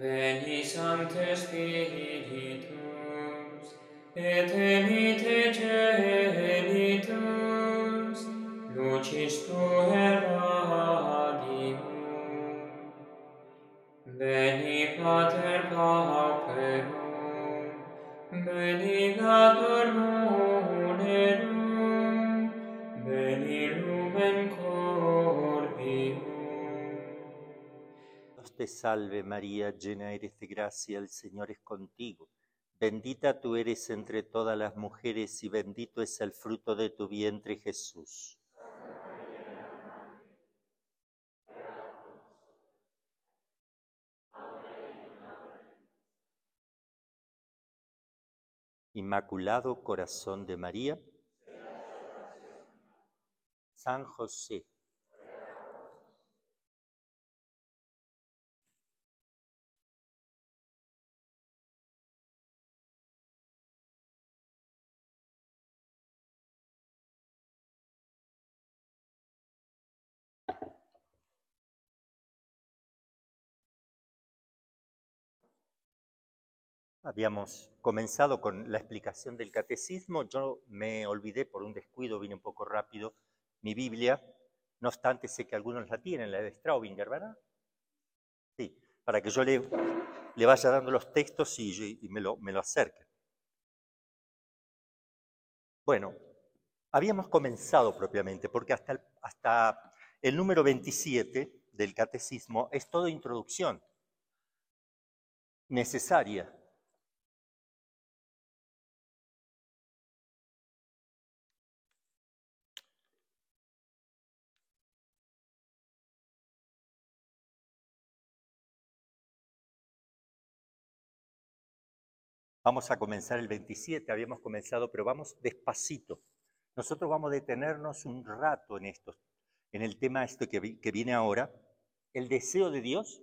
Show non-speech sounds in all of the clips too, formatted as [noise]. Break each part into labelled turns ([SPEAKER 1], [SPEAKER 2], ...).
[SPEAKER 1] Veni Sancte Spiritus, et emite genitus, lucis tu eradium. Veni Pater Pauperum, veni
[SPEAKER 2] Gator te salve María, llena eres de gracia, el Señor es contigo. Bendita tú eres entre todas las mujeres y bendito es el fruto de tu vientre Jesús. Inmaculado Corazón de María, San José, Habíamos comenzado con la explicación del catecismo. Yo me olvidé por un descuido, vine un poco rápido, mi Biblia. No obstante, sé que algunos la tienen, la de Straubinger, ¿verdad? Sí, para que yo le, le vaya dando los textos y, y me, lo, me lo acerque. Bueno, habíamos comenzado propiamente, porque hasta el, hasta el número 27 del catecismo es toda introducción necesaria Vamos a comenzar el 27, habíamos comenzado, pero vamos despacito. Nosotros vamos a detenernos un rato en esto, en el tema este que, que viene ahora. El deseo de Dios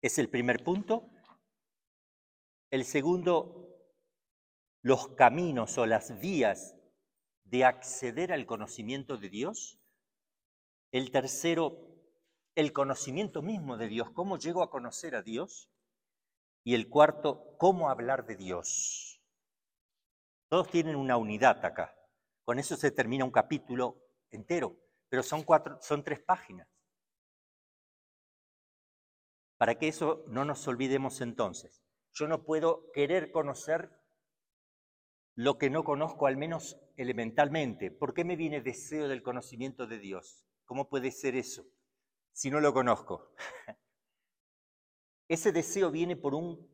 [SPEAKER 2] es el primer punto. El segundo, los caminos o las vías de acceder al conocimiento de Dios. El tercero, el conocimiento mismo de Dios, cómo llego a conocer a Dios. Y el cuarto, cómo hablar de Dios. Todos tienen una unidad acá. Con eso se termina un capítulo entero, pero son, cuatro, son tres páginas. Para que eso no nos olvidemos entonces. Yo no puedo querer conocer lo que no conozco, al menos elementalmente. ¿Por qué me viene deseo del conocimiento de Dios? ¿Cómo puede ser eso si no lo conozco? [laughs] Ese deseo viene por un,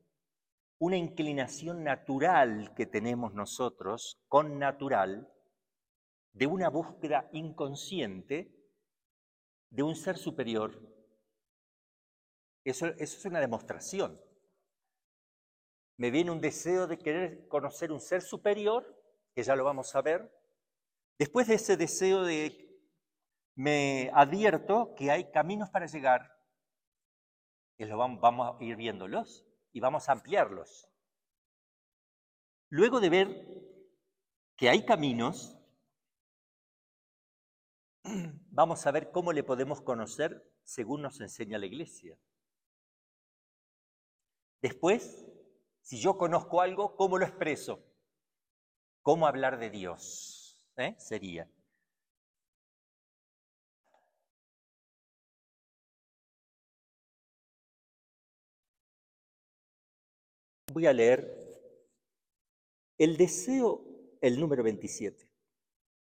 [SPEAKER 2] una inclinación natural que tenemos nosotros, con natural, de una búsqueda inconsciente de un ser superior. Eso, eso es una demostración. Me viene un deseo de querer conocer un ser superior, que ya lo vamos a ver. Después de ese deseo de me advierto que hay caminos para llegar vamos, vamos a ir viéndolos y vamos a ampliarlos. Luego de ver que hay caminos, [clears throat] vamos a ver cómo le podemos conocer según nos enseña la iglesia. Después, si yo conozco algo, ¿cómo lo expreso? ¿Cómo hablar de Dios? ¿Eh? Sería. Voy a leer el deseo, el número 27.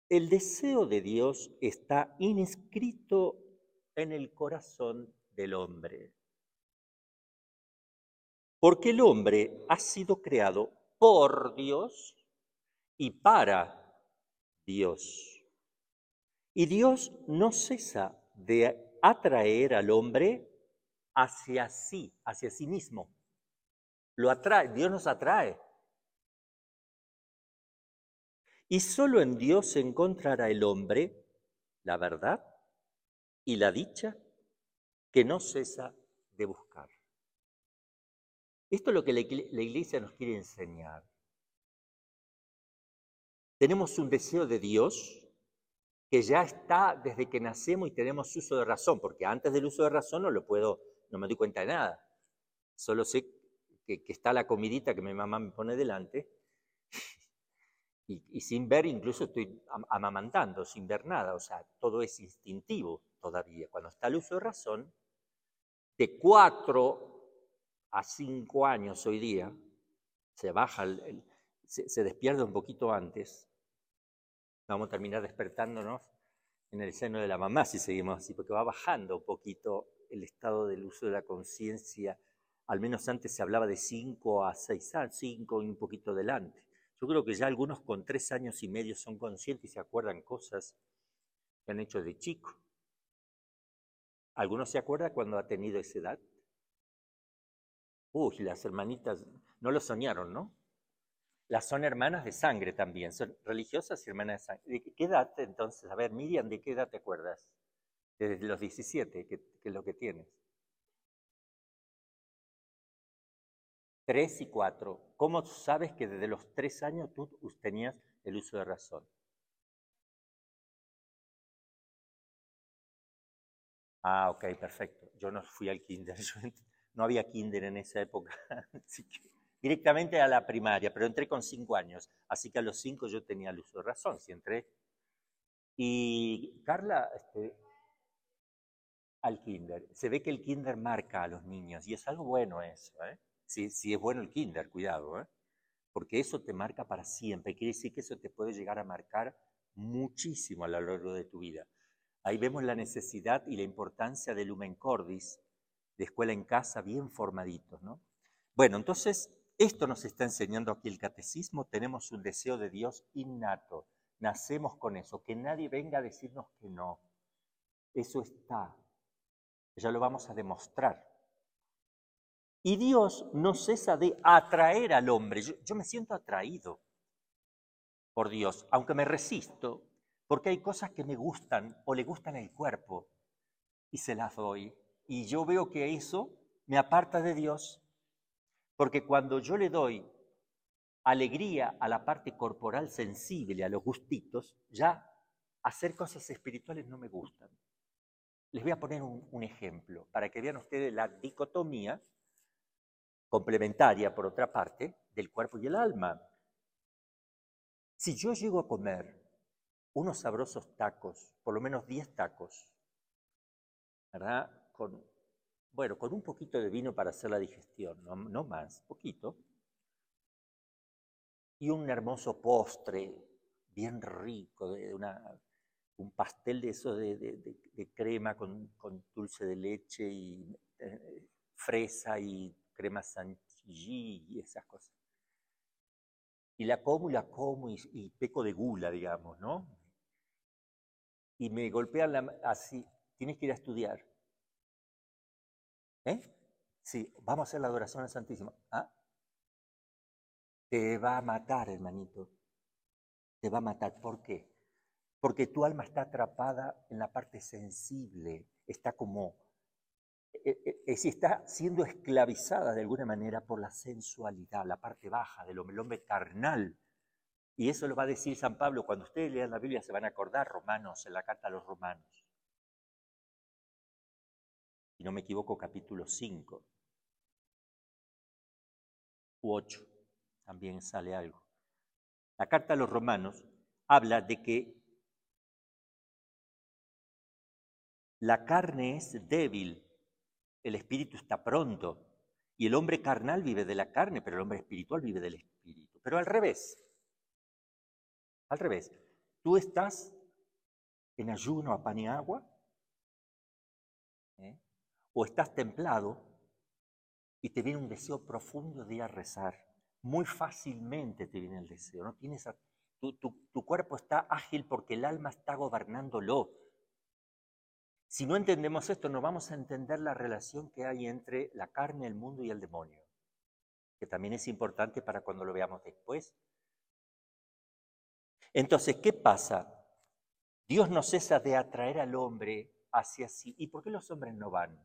[SPEAKER 2] El deseo de Dios está inscrito en el corazón del hombre. Porque el hombre ha sido creado por Dios y para Dios. Y Dios no cesa de atraer al hombre hacia sí, hacia sí mismo. Lo atrae, Dios nos atrae. Y solo en Dios encontrará el hombre la verdad y la dicha que no cesa de buscar. Esto es lo que la iglesia nos quiere enseñar. Tenemos un deseo de Dios que ya está desde que nacemos y tenemos uso de razón, porque antes del uso de razón no lo puedo, no me doy cuenta de nada. Solo sé que, está la comidita que mi mamá me pone delante [laughs] y, sin ver, incluso estoy amamantando, sin ver nada, o sea, todo es instintivo todavía. Cuando está el uso de razón, de cuatro a cinco años hoy día, se baja, se, se despierta un poquito antes, vamos a terminar despertándonos en el seno de la mamá si seguimos así, porque va bajando un poquito el estado del uso de la conciencia. Al menos antes se hablaba de cinco a seis años, cinco y un poquito delante. Yo creo que ya algunos con tres años y medio son conscientes y se acuerdan cosas que han hecho de chico. ¿Algunos se acuerdan cuando ha tenido esa edad? Uy, las hermanitas no lo soñaron, ¿no? Las son hermanas de sangre también, son religiosas y hermanas de sangre. ¿De qué edad entonces? A ver, Miriam, ¿de qué edad te acuerdas? Desde los 17, que, es lo que tienes. Tres y cuatro. ¿Cómo sabes que desde los tres años tú tenías el uso de razón? Ah, ok, perfecto. Yo no fui al kinder, [laughs] no había kinder en esa época, [laughs] así que directamente a la primaria, pero entré con cinco años, así que a los cinco yo tenía el uso de razón, si entré. Y Carla, este, al kinder, se ve que el kinder marca a los niños y es algo bueno eso, ¿eh? Si, es bueno el kinder, cuidado, ¿eh? porque eso te marca para siempre, quiere decir que eso te puede llegar a marcar muchísimo a lo largo de tu vida. Ahí vemos la necesidad y la importancia del Lumen Cordis, de escuela en casa, bien formaditos, ¿no? Bueno, entonces esto nos está enseñando aquí el catecismo, tenemos un deseo de Dios innato, nacemos con eso, que nadie venga a decirnos que no. Eso está, ya lo vamos a demostrar. Y Dios no cesa de atraer al hombre. Yo, me siento atraído por Dios, aunque me resisto, porque hay cosas que me gustan o le gustan el cuerpo y se las doy. Y yo veo que eso me aparta de Dios porque cuando yo le doy alegría a la parte corporal sensible, a los gustitos, ya hacer cosas espirituales no me gustan. Les voy a poner un, ejemplo para que vean ustedes la dicotomía complementaria, por otra parte, del cuerpo y el alma. Si yo llego a comer unos sabrosos tacos, por lo menos 10 tacos, ¿verdad? Con bueno, con un poquito de vino para hacer la digestión, no, más, poquito. Y un hermoso postre, bien rico, de un pastel de eso de, crema con, dulce de leche y eh, fresa y crema chantilly y esas cosas. Y la como y la como y, peco de gula, digamos, ¿no? Y me golpean la, así, tienes que ir a estudiar. ¿Eh? Sí, vamos a hacer la adoración al Santísimo. ¿Ah? Te va a matar, hermanito. Te va a matar. ¿Por qué? Porque tu alma está atrapada en la parte sensible, está como, es e, e, está siendo esclavizada de alguna manera por la sensualidad, la parte baja del hombre, el hombre carnal. Y eso lo va a decir San Pablo. Cuando ustedes lean la Biblia se van a acordar, Romanos, en la carta a los Romanos si no me equivoco, capítulo 5 u 8, también sale algo. La carta a los romanos habla de que la carne es débil, el espíritu está pronto, y el hombre carnal vive de la carne, pero el hombre espiritual vive del espíritu. Pero al revés, al revés, tú estás en ayuno a pan y agua, ¿eh? o estás templado y te viene un deseo profundo de ir a rezar. Muy fácilmente te viene el deseo. ¿no? Tienes tu, tu cuerpo está ágil porque el alma está gobernándolo. Si no entendemos esto, no vamos a entender la relación que hay entre la carne, el mundo y el demonio, que también es importante para cuando lo veamos después. Entonces, ¿qué pasa? Dios no cesa de atraer al hombre hacia sí. ¿Y por qué los hombres no van?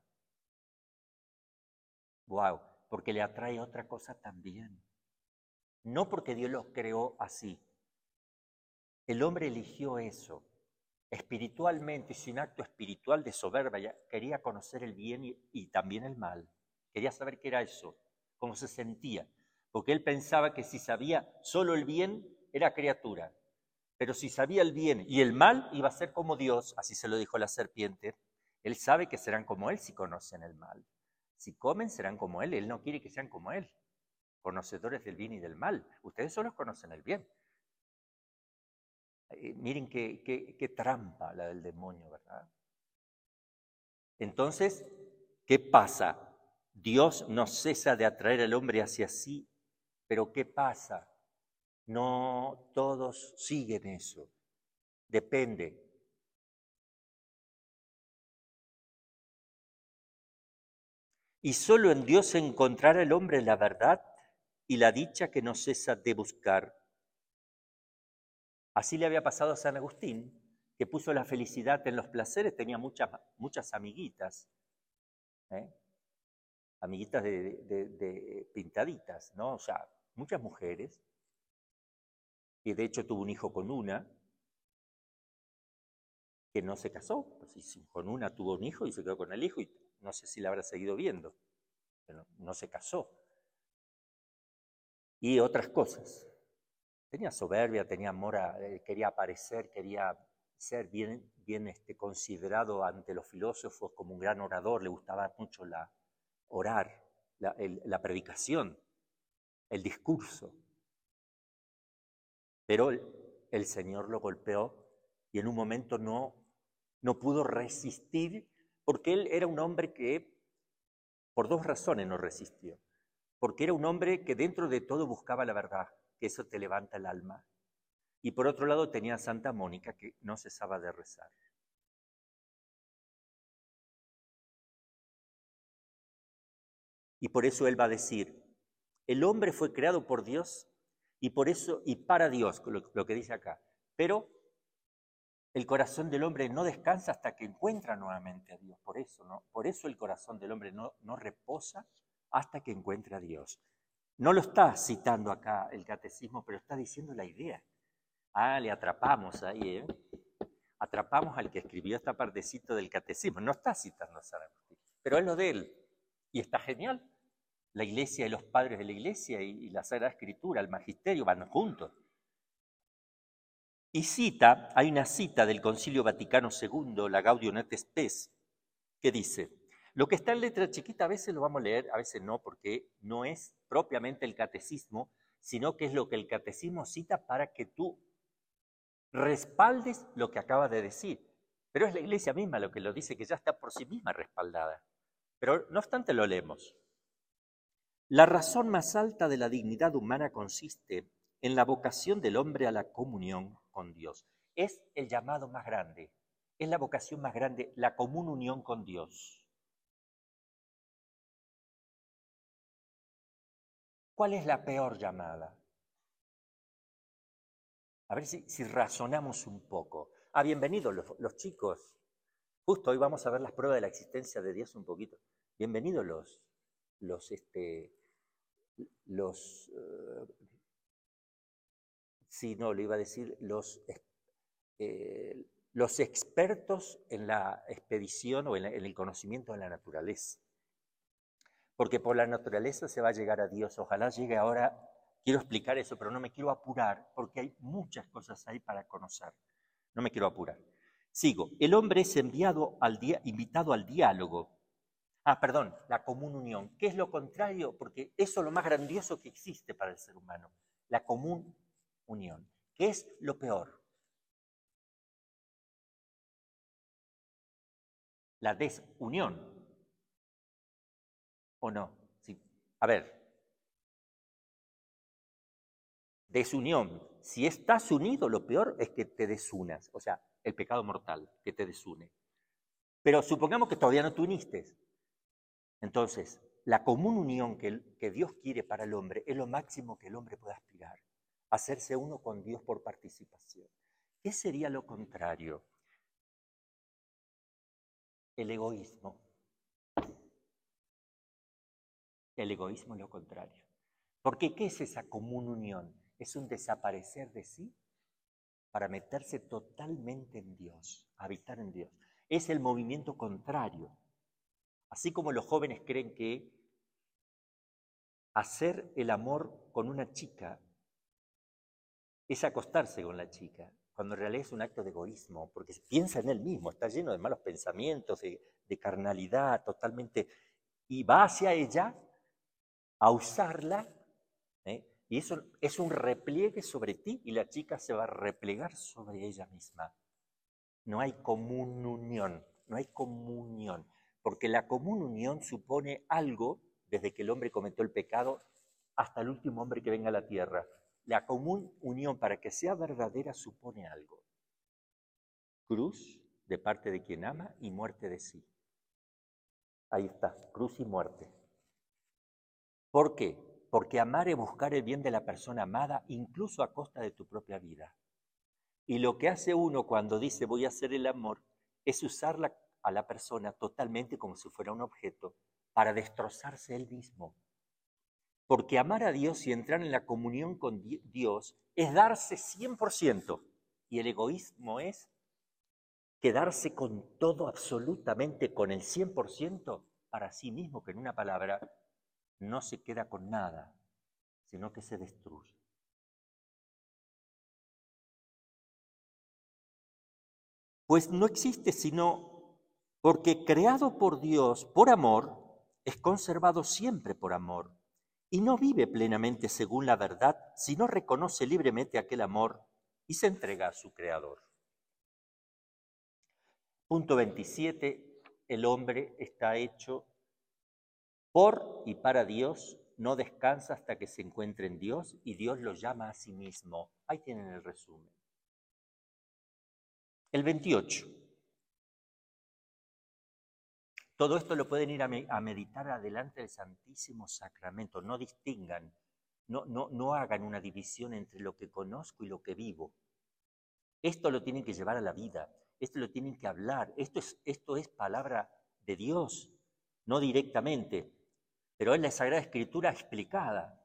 [SPEAKER 2] Wow, porque le atrae otra cosa también. No porque Dios los creó así. El hombre eligió eso. Espiritualmente, sin acto espiritual de soberbia, quería conocer el bien y, y también el mal. Quería saber qué era eso, cómo se sentía, porque él pensaba que si sabía solo el bien, era criatura. Pero si sabía el bien y el mal, iba a ser como Dios, así se lo dijo la serpiente. Él sabe que serán como Él si conocen el mal. Si comen, serán como Él. Él no quiere que sean como Él, conocedores del bien y del mal. Ustedes solo conocen el bien. Eh, miren qué, qué trampa la del demonio, ¿verdad? Entonces, ¿qué pasa? Dios no cesa de atraer al hombre hacia sí, pero ¿qué pasa? No todos siguen eso. Depende. Y solo en Dios encontrará el hombre la verdad y la dicha que no cesa de buscar. Así le había pasado a San Agustín, que puso la felicidad en los placeres, tenía muchas, muchas amiguitas, ¿eh? amiguitas de, pintaditas, ¿no? O sea, muchas mujeres, y de hecho tuvo un hijo con una, que no se casó, pues, con una tuvo un hijo y se quedó con el hijo, y no sé si la habrá seguido viendo, pero no se casó. Y otras cosas. Tenía soberbia, tenía amor, eh, quería aparecer, quería ser bien, este, considerado ante los filósofos como un gran orador, le gustaba mucho la, orar, la, predicación, el discurso. Pero el, Señor lo golpeó y en un momento no, no pudo resistir porque él era un hombre que, por dos razones no resistió. Porque era un hombre que dentro de todo buscaba la verdad, que eso te levanta el alma. Y por otro lado tenía a Santa Mónica que no cesaba de rezar. Y por eso él va a decir, el hombre fue creado por Dios y por eso y para Dios, lo, que dice acá. Pero el corazón del hombre no descansa hasta que encuentra nuevamente a Dios. Por eso, ¿no? Por eso el corazón del hombre no, no reposa hasta que encuentre a Dios. No lo está citando acá el catecismo, pero está diciendo la idea. Ah, le atrapamos ahí, ¿eh? Atrapamos al que escribió esta partecita del catecismo. No está citando a San pero es lo de él. Y está genial. La iglesia y los padres de la iglesia y, la Sagrada Escritura, el magisterio van juntos. Y cita, hay una cita del Concilio Vaticano II, la Gaudium et Spes, que dice, lo que está en letra chiquita a veces lo vamos a leer, a veces no, porque no es propiamente el catecismo, sino que es lo que el catecismo cita para que tú respaldes lo que acaba de decir. Pero es la iglesia misma lo que lo dice, que ya está por sí misma respaldada. Pero no obstante lo leemos. La razón más alta de la dignidad humana consiste en la vocación del hombre a la comunión con Dios. Es el llamado más grande, es la vocación más grande, la común unión con Dios. ¿Cuál es la peor llamada? A ver si, razonamos un poco. Ah, bienvenidos los, los chicos. Justo hoy vamos a ver las pruebas de la existencia de Dios un poquito. Bienvenidos los, los, este, los, eh, no, le iba a decir, los, eh, los expertos en la expedición o en el conocimiento de la naturaleza. Porque por la naturaleza se va a llegar a Dios. Ojalá llegue ahora, quiero explicar eso, pero no me quiero apurar porque hay muchas cosas ahí para conocer. No me quiero apurar. Sigo. El hombre es enviado al invitado al diálogo Ah, perdón, la común unión. ¿Qué es lo contrario? Porque eso es lo más grandioso que existe para el ser humano, la común unión. ¿Qué es lo peor? La desunión. ¿O no? A ver. Desunión. Si estás unido, lo peor es que te desunas. O sea, el pecado mortal que te desune. Pero supongamos que todavía no te uniste. Entonces, la común unión que, Dios quiere para el hombre es lo máximo que el hombre puede aspirar, hacerse uno con Dios por participación. ¿Qué sería lo contrario? El egoísmo. El egoísmo es lo contrario. Porque ¿qué es esa común unión? Es un desaparecer de sí para meterse totalmente en Dios, habitar en Dios. Es el movimiento contrario Así como los jóvenes creen que hacer el amor con una chica es acostarse con la chica, cuando en realidad es un acto de egoísmo, porque piensa en él mismo, está lleno de malos pensamientos, de, carnalidad, totalmente, y va hacia ella a usarla, ¿eh? y eso es un repliegue sobre ti, y la chica se va a replegar sobre ella misma. No hay común unión, no hay comunión, porque la común unión supone algo desde que el hombre cometió el pecado hasta el último hombre que venga a la tierra. La común unión para que sea verdadera supone algo. Cruz de parte de quien ama y muerte de sí. Ahí está, cruz y muerte. ¿Por qué? Porque amar es buscar el bien de la persona amada incluso a costa de tu propia vida. Y lo que hace uno cuando dice voy a hacer el amor es usarla a la persona totalmente como si fuera un objeto para destrozarse él mismo. Porque amar a Dios y entrar en la comunión con Dios es darse 100%. Y el egoísmo es quedarse con todo absolutamente, con el 100% para sí mismo, que en una palabra no se queda con nada, sino que se destruye. Pues no existe sino porque creado por Dios por amor, es conservado siempre por amor y no vive plenamente según la verdad, sino reconoce libremente aquel amor y se entrega a su Creador. Punto 27. El hombre está hecho por y para Dios, no descansa hasta que se encuentre en Dios y Dios lo llama a sí mismo. Ahí tienen el resumen. El 28. Todo esto lo pueden ir a, meditar adelante del Santísimo Sacramento. No distingan, no, no, no hagan una división entre lo que conozco y lo que vivo. Esto lo tienen que llevar a la vida, esto lo tienen que hablar, esto es, esto es palabra de Dios, no directamente, pero es la Sagrada Escritura explicada.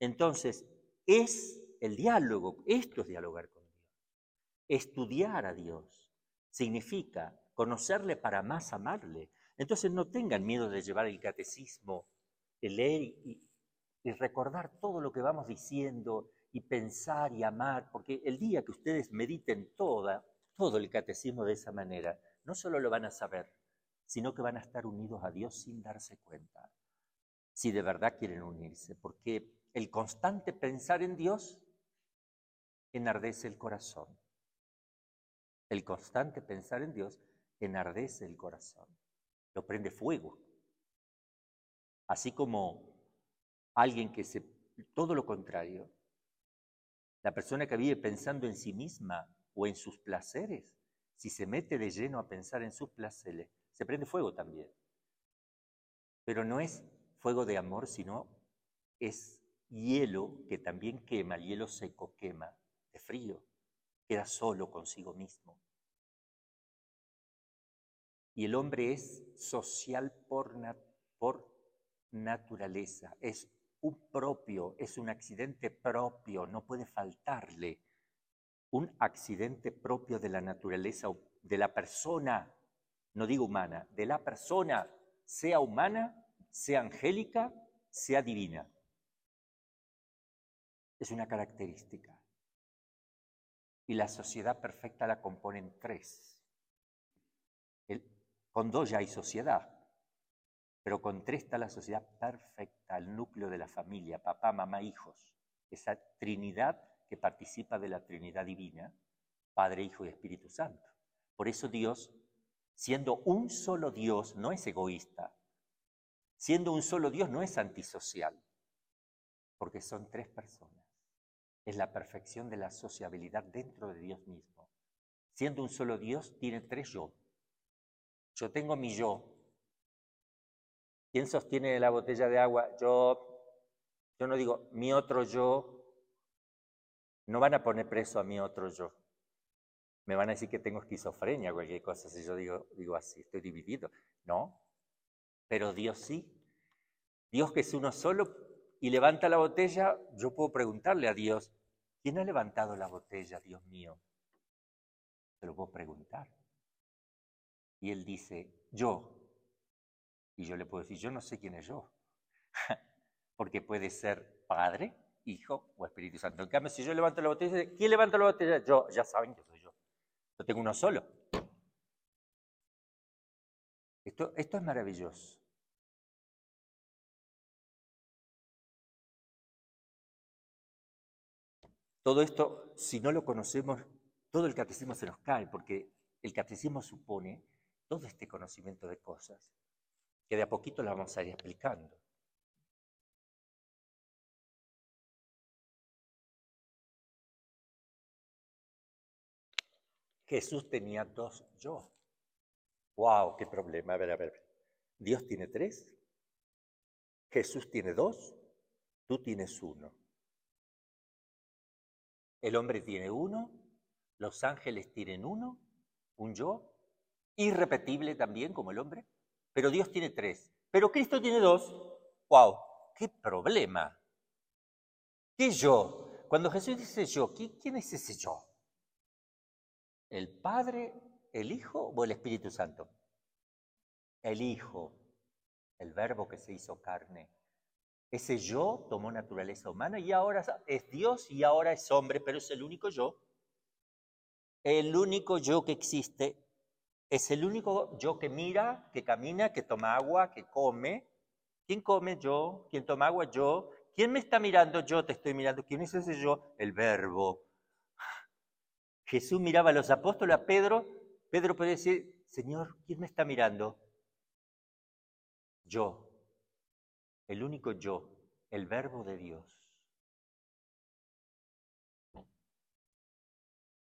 [SPEAKER 2] Entonces, es el diálogo, esto es dialogar con Dios. Estudiar a Dios significa conocerle para más amarle, entonces no tengan miedo de llevar el catecismo, de leer y, recordar todo lo que vamos diciendo y pensar y amar, porque el día que ustedes mediten toda, todo el catecismo de esa manera, no solo lo van a saber, sino que van a estar unidos a Dios sin darse cuenta, si de verdad quieren unirse, porque el constante pensar en Dios enardece el corazón. El constante pensar en Dios enardece el corazón lo prende fuego. Así como alguien que se... Todo lo contrario. La persona que vive pensando en sí misma o en sus placeres, si se mete de lleno a pensar en sus placeres, se prende fuego también. Pero no es fuego de amor, sino es hielo que también quema, el hielo seco quema de frío, queda solo consigo mismo. Y el hombre es social por, por naturaleza, es un propio, es un accidente propio, no puede faltarle. Un accidente propio de la naturaleza, de la persona, no digo humana, de la persona, sea humana, sea angélica, sea divina. Es una característica. Y la sociedad perfecta la componen tres. El con dos ya hay sociedad, pero con tres está la sociedad perfecta, el núcleo de la familia, papá, mamá, hijos. Esa Trinidad que participa de la Trinidad divina, Padre, Hijo y Espíritu Santo. Por eso Dios, siendo un solo Dios, no es egoísta. Siendo un solo Dios no es antisocial, porque son tres personas. Es la perfección de la sociabilidad dentro de Dios mismo. Siendo un solo Dios, tiene tres yo. Yo tengo mi yo. ¿Quién sostiene la botella de agua? Yo, yo no digo mi otro yo. No van a poner preso a mi otro yo. Me van a decir que tengo esquizofrenia o cualquier cosa si yo digo, digo así, estoy dividido. No, pero Dios sí. Dios que es uno solo y levanta la botella, yo puedo preguntarle a Dios, ¿quién ha levantado la botella, Dios mío? Se lo puedo preguntar. Y él dice, yo. Y yo le puedo decir, yo no sé quién es yo. [laughs] porque puede ser Padre, Hijo o Espíritu Santo. En cambio, si yo levanto la botella, ¿quién levanta la botella? Yo, ya saben que soy yo. Yo tengo uno solo. Esto, es maravilloso. Todo esto, si no lo conocemos, todo el catecismo se nos cae, porque el catecismo supone todo este conocimiento de cosas que de a poquito las vamos a ir explicando. Jesús tenía dos yo. ¡Wow! ¡Qué problema! A ver, a ver. ¿Dios tiene tres? ¿Jesús tiene dos? Tú tienes uno. El hombre tiene uno, los ángeles tienen uno, un yo, irrepetible también como el hombre, pero Dios tiene tres. Pero Cristo tiene dos. ¡Wow! ¡Qué problema! ¿Qué yo? Cuando Jesús dice yo, ¿quién es ese yo? ¿El Padre, el Hijo o el Espíritu Santo? El Hijo, el Verbo que se hizo carne. Ese yo tomó naturaleza humana y ahora es Dios y ahora es hombre, pero es el único yo. El único yo que existe es el único yo que mira, que camina, que toma agua, que come. ¿Quién come? Yo. ¿Quién toma agua? Yo. ¿Quién me está mirando? Yo te estoy mirando. ¿Quién es ese yo? El verbo. Jesús miraba a los apóstoles, a Pedro. Pedro puede decir, Señor, ¿quién me está mirando? Yo. El único yo. El verbo de Dios.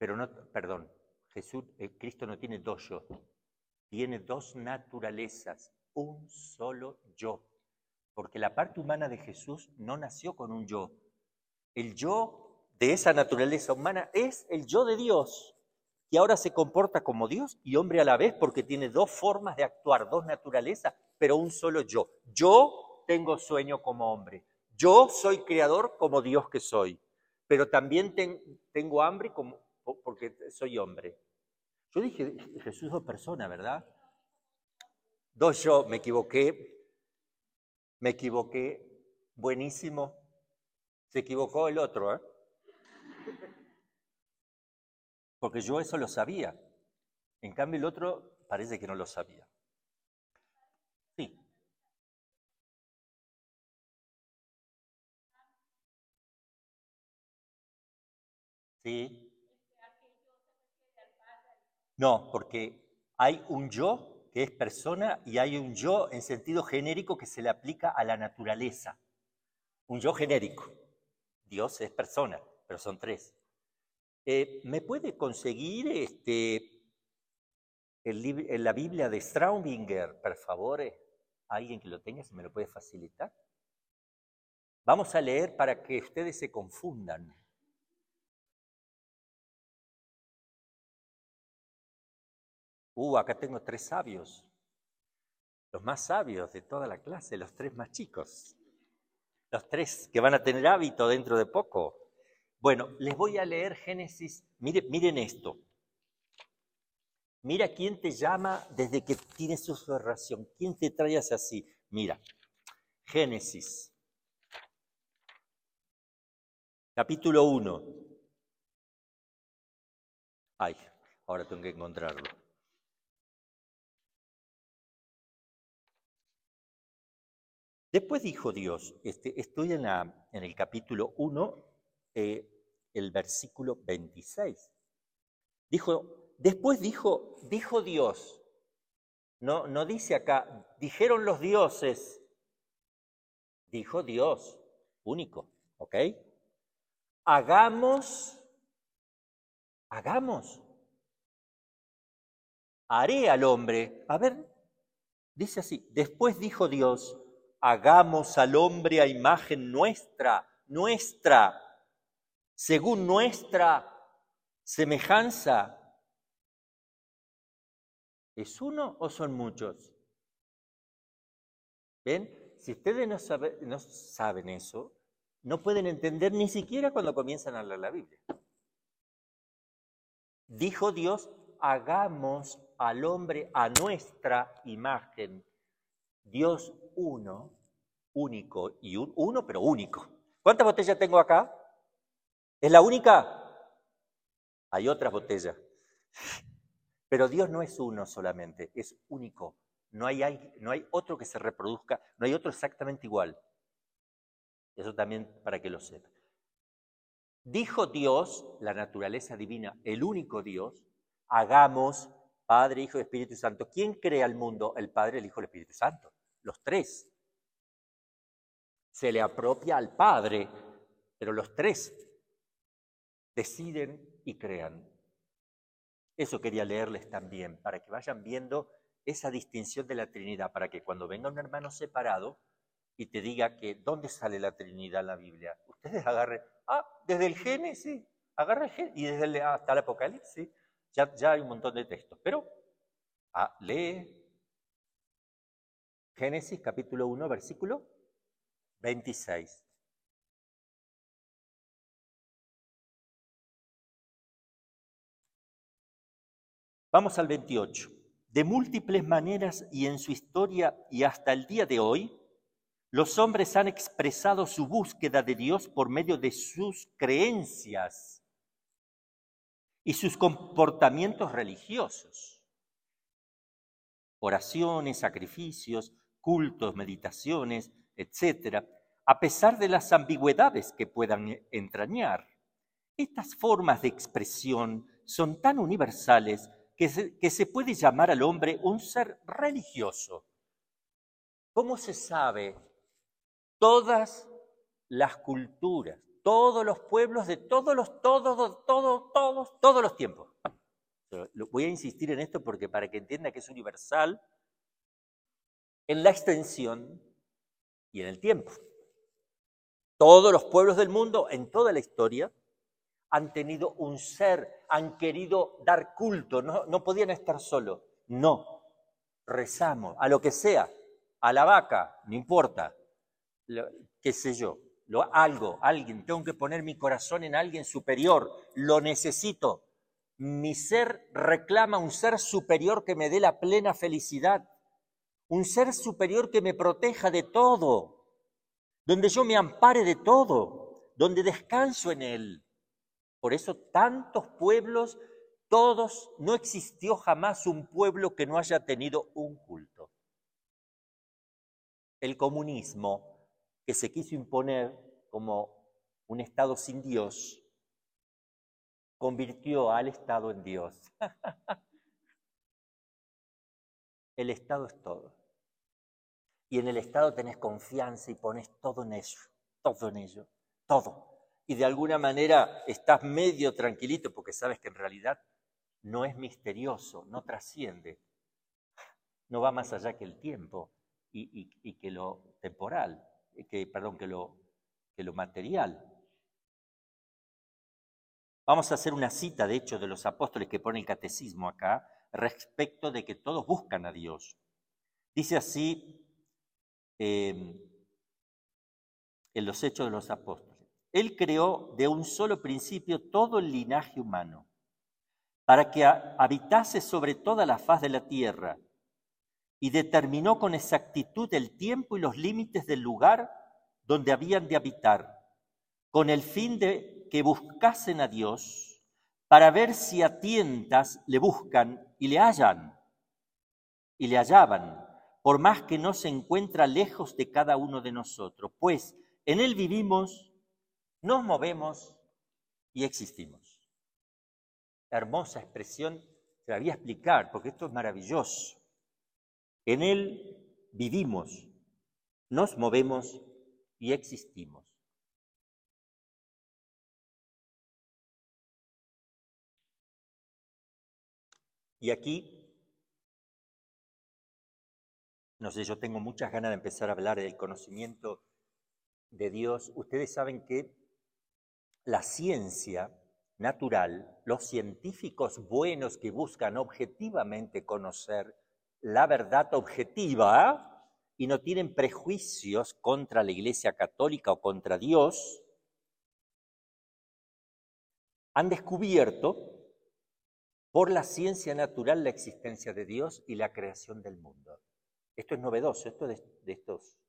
[SPEAKER 2] Pero no, perdón, Jesús, eh, Cristo no tiene dos yo, tiene dos naturalezas, un solo yo. Porque la parte humana de Jesús no nació con un yo. El yo de esa naturaleza humana es el yo de Dios, y ahora se comporta como Dios y hombre a la vez porque tiene dos formas de actuar, dos naturalezas, pero un solo yo. Yo tengo sueño como hombre. Yo soy creador como Dios que soy, pero también tengo hambre como, porque soy hombre. Yo dije, Jesús es persona, ¿verdad? Dos yo, me equivoqué, me equivoqué, buenísimo. Se equivocó el otro, ¿eh? Porque yo eso lo sabía. En cambio el otro parece que no lo sabía. Sí. Sí. No, porque hay un yo que es persona y hay un yo en sentido genérico que se le aplica a la naturaleza. Un yo genérico. Dios es persona, pero son tres. Eh, ¿Me puede conseguir este, el, la Biblia de Straubinger, por favor? ¿Alguien que lo tenga, se me lo puede facilitar? Vamos a leer para que ustedes se confundan. Uh, acá tengo tres sabios. Los más sabios de toda la clase, los tres más chicos. Los tres que van a tener hábito dentro de poco. Bueno, les voy a leer Génesis. Miren, esto. Mira quién te llama desde que tienes su ración. ¿Quién te trae así? Mira, Génesis, capítulo 1. Ay, ahora tengo que encontrarlo. Después dijo Dios, este, estoy en, en, el capítulo 1, eh, el versículo 26. Dijo, después dijo, dijo Dios, no, no dice acá, dijeron los dioses, dijo Dios, único, ¿ok? Hagamos, hagamos, haré al hombre, a ver, dice así, después dijo Dios, hagamos al hombre a imagen nuestra, nuestra, según nuestra semejanza. ¿Es uno o son muchos? ¿Ven? Si ustedes no, saben eso, no pueden entender ni siquiera cuando comienzan a leer la Biblia. Dijo Dios, hagamos al hombre a nuestra imagen. Dios uno único y un, uno, pero único. ¿Cuántas botellas tengo acá? ¿Es la única? Hay otras botellas. Pero Dios no es uno solamente, es único. No hay, no hay otro que se reproduzca, no hay otro exactamente igual. Eso también para que lo sepa. Dijo Dios, la naturaleza divina, el único Dios, hagamos Padre, Hijo y Espíritu Santo. ¿Quién crea el mundo? El Padre, el Hijo y el Espíritu Santo. Los tres. Se le apropia al Padre, pero los tres deciden y crean. Eso quería leerles también, para que vayan viendo esa distinción de la Trinidad, para que cuando venga un hermano separado y te diga que dónde sale la Trinidad en la Biblia, ustedes agarren, ah, desde el Génesis, agarra el Génesis, y desde el, hasta el Apocalipsis, ya, ya hay un montón de textos, pero ah, lee Génesis capítulo 1, versículo 26. Vamos al 28. De múltiples maneras y en su historia y hasta el día de hoy, los hombres han expresado su búsqueda de Dios por medio de sus creencias y sus comportamientos religiosos. Oraciones, sacrificios, cultos, meditaciones, etcétera, a pesar de las ambigüedades que puedan entrañar. Estas formas de expresión son tan universales que se, puede llamar al hombre un ser religioso. ¿Cómo se sabe? Todas las culturas, todos los pueblos de todos los, todos, todos, todos, todos los tiempos. Voy a insistir en esto porque para que entienda que es universal en la extensión y en el tiempo. Todos los pueblos del mundo, en toda la historia, han tenido un ser, han querido dar culto, no, podían estar solos. No, rezamos, a lo que sea, a la vaca, no importa, qué sé yo, lo, algo, alguien, tengo que poner mi corazón en alguien superior, lo necesito. Mi ser reclama un ser superior que me dé la plena felicidad, un ser superior que me proteja de todo, donde yo me ampare de todo, donde descanso en él. Por eso tantos pueblos, todos, no existió jamás un pueblo que no haya tenido un culto. El comunismo, que se quiso imponer como un Estado sin Dios, convirtió al Estado en Dios. [laughs] el Estado es todo. Y en el Estado tenés confianza y pones todo en ello, todo en ello, todo y de alguna manera estás medio tranquilito porque sabes que en realidad no es misterioso, no trasciende, no va más allá que el tiempo y, que lo temporal, que, perdón, que lo, que lo material. Vamos a hacer una cita, de hecho, de los apóstoles que pone el catecismo acá, respecto de que todos buscan a Dios. Dice así eh, en los Hechos de los Apóstoles. Él creó de un solo principio todo el linaje humano, para que habitase sobre toda la faz de la tierra, y determinó con exactitud el tiempo y los límites del lugar donde habían de habitar, con el fin de que buscasen a Dios, para ver si a tientas le buscan y le hallan, y le hallaban, por más que no se encuentra lejos de cada uno de nosotros, pues en él vivimos nos movemos y existimos. Hermosa expresión, se la voy a explicar porque esto es maravilloso. En Él vivimos, nos movemos y existimos. Y aquí, no sé, yo tengo muchas ganas de empezar a hablar del conocimiento de Dios. Ustedes saben que la ciencia natural, los científicos buenos que buscan objetivamente conocer la verdad objetiva y no tienen prejuicios contra la Iglesia Católica o contra Dios, han descubierto por la ciencia natural la existencia de Dios y la creación del mundo. Esto es novedoso, esto de, estos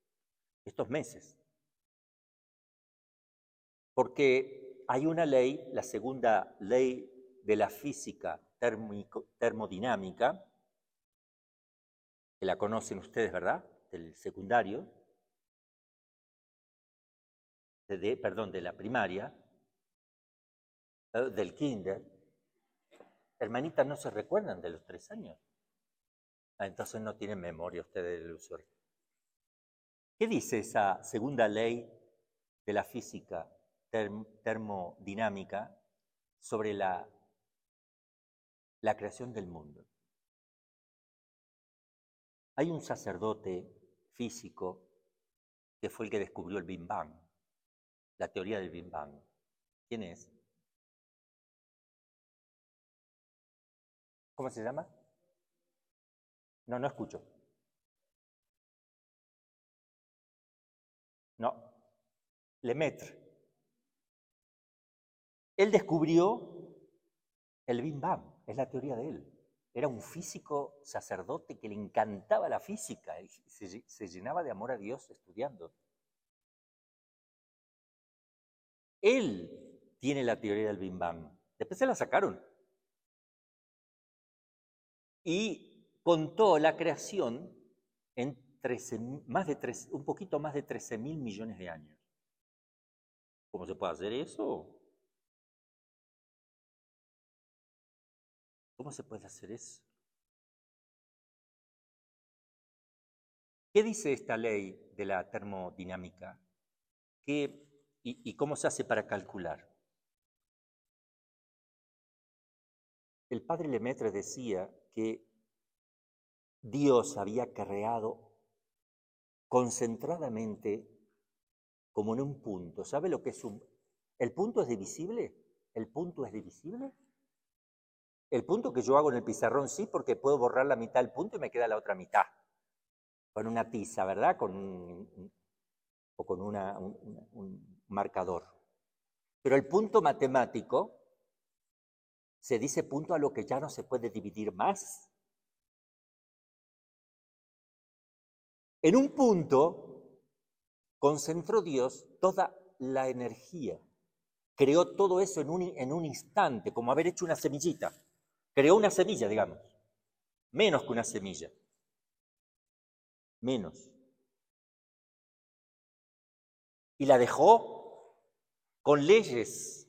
[SPEAKER 2] estos meses. Porque hay una ley, la segunda ley de la física termodinámica, que la conocen ustedes, ¿verdad? Del secundario, perdón, de la primaria, eh, del kinder. Hermanitas, ¿no se recuerdan de los tres años? Ah, entonces no tienen memoria ustedes del usuario. ¿Qué dice esa segunda ley de la física termodinámica sobre la, la creación del mundo? Hay un sacerdote físico que fue el que descubrió el Big Bang, la teoría del Big Bang. ¿Quién es? ¿Cómo se llama? No, no escucho. No, Lemaitre. Él descubrió el Big Bang, es la teoría de él. Era un físico sacerdote que le encantaba la física y se, llenaba de amor a Dios estudiando. Él tiene la teoría del Big Bang. Después se la sacaron. Y contó la creación en más de un poquito más de 13 mil millones de años. ¿Cómo se puede hacer eso? ¿Cómo se puede hacer eso? ¿Qué dice esta ley de la termodinámica? ¿Qué, y, ¿Y cómo se hace para calcular? El padre Lemaitre decía que Dios había creado concentradamente como en un punto. ¿Sabe lo que es un... ¿El punto es divisible? ¿El punto es divisible? El punto que yo hago en el pizarrón sí, porque puedo borrar la mitad del punto y me queda la otra mitad. Con una tiza, ¿verdad? Con o con un marcador. Pero el punto matemático se dice punto a lo que ya no se puede dividir más. En un punto concentró Dios toda la energía. Creó todo eso en un, en un instante, como haber hecho una semillita. Creó una semilla, digamos. Menos que una semilla. Menos. Y la dejó con leyes.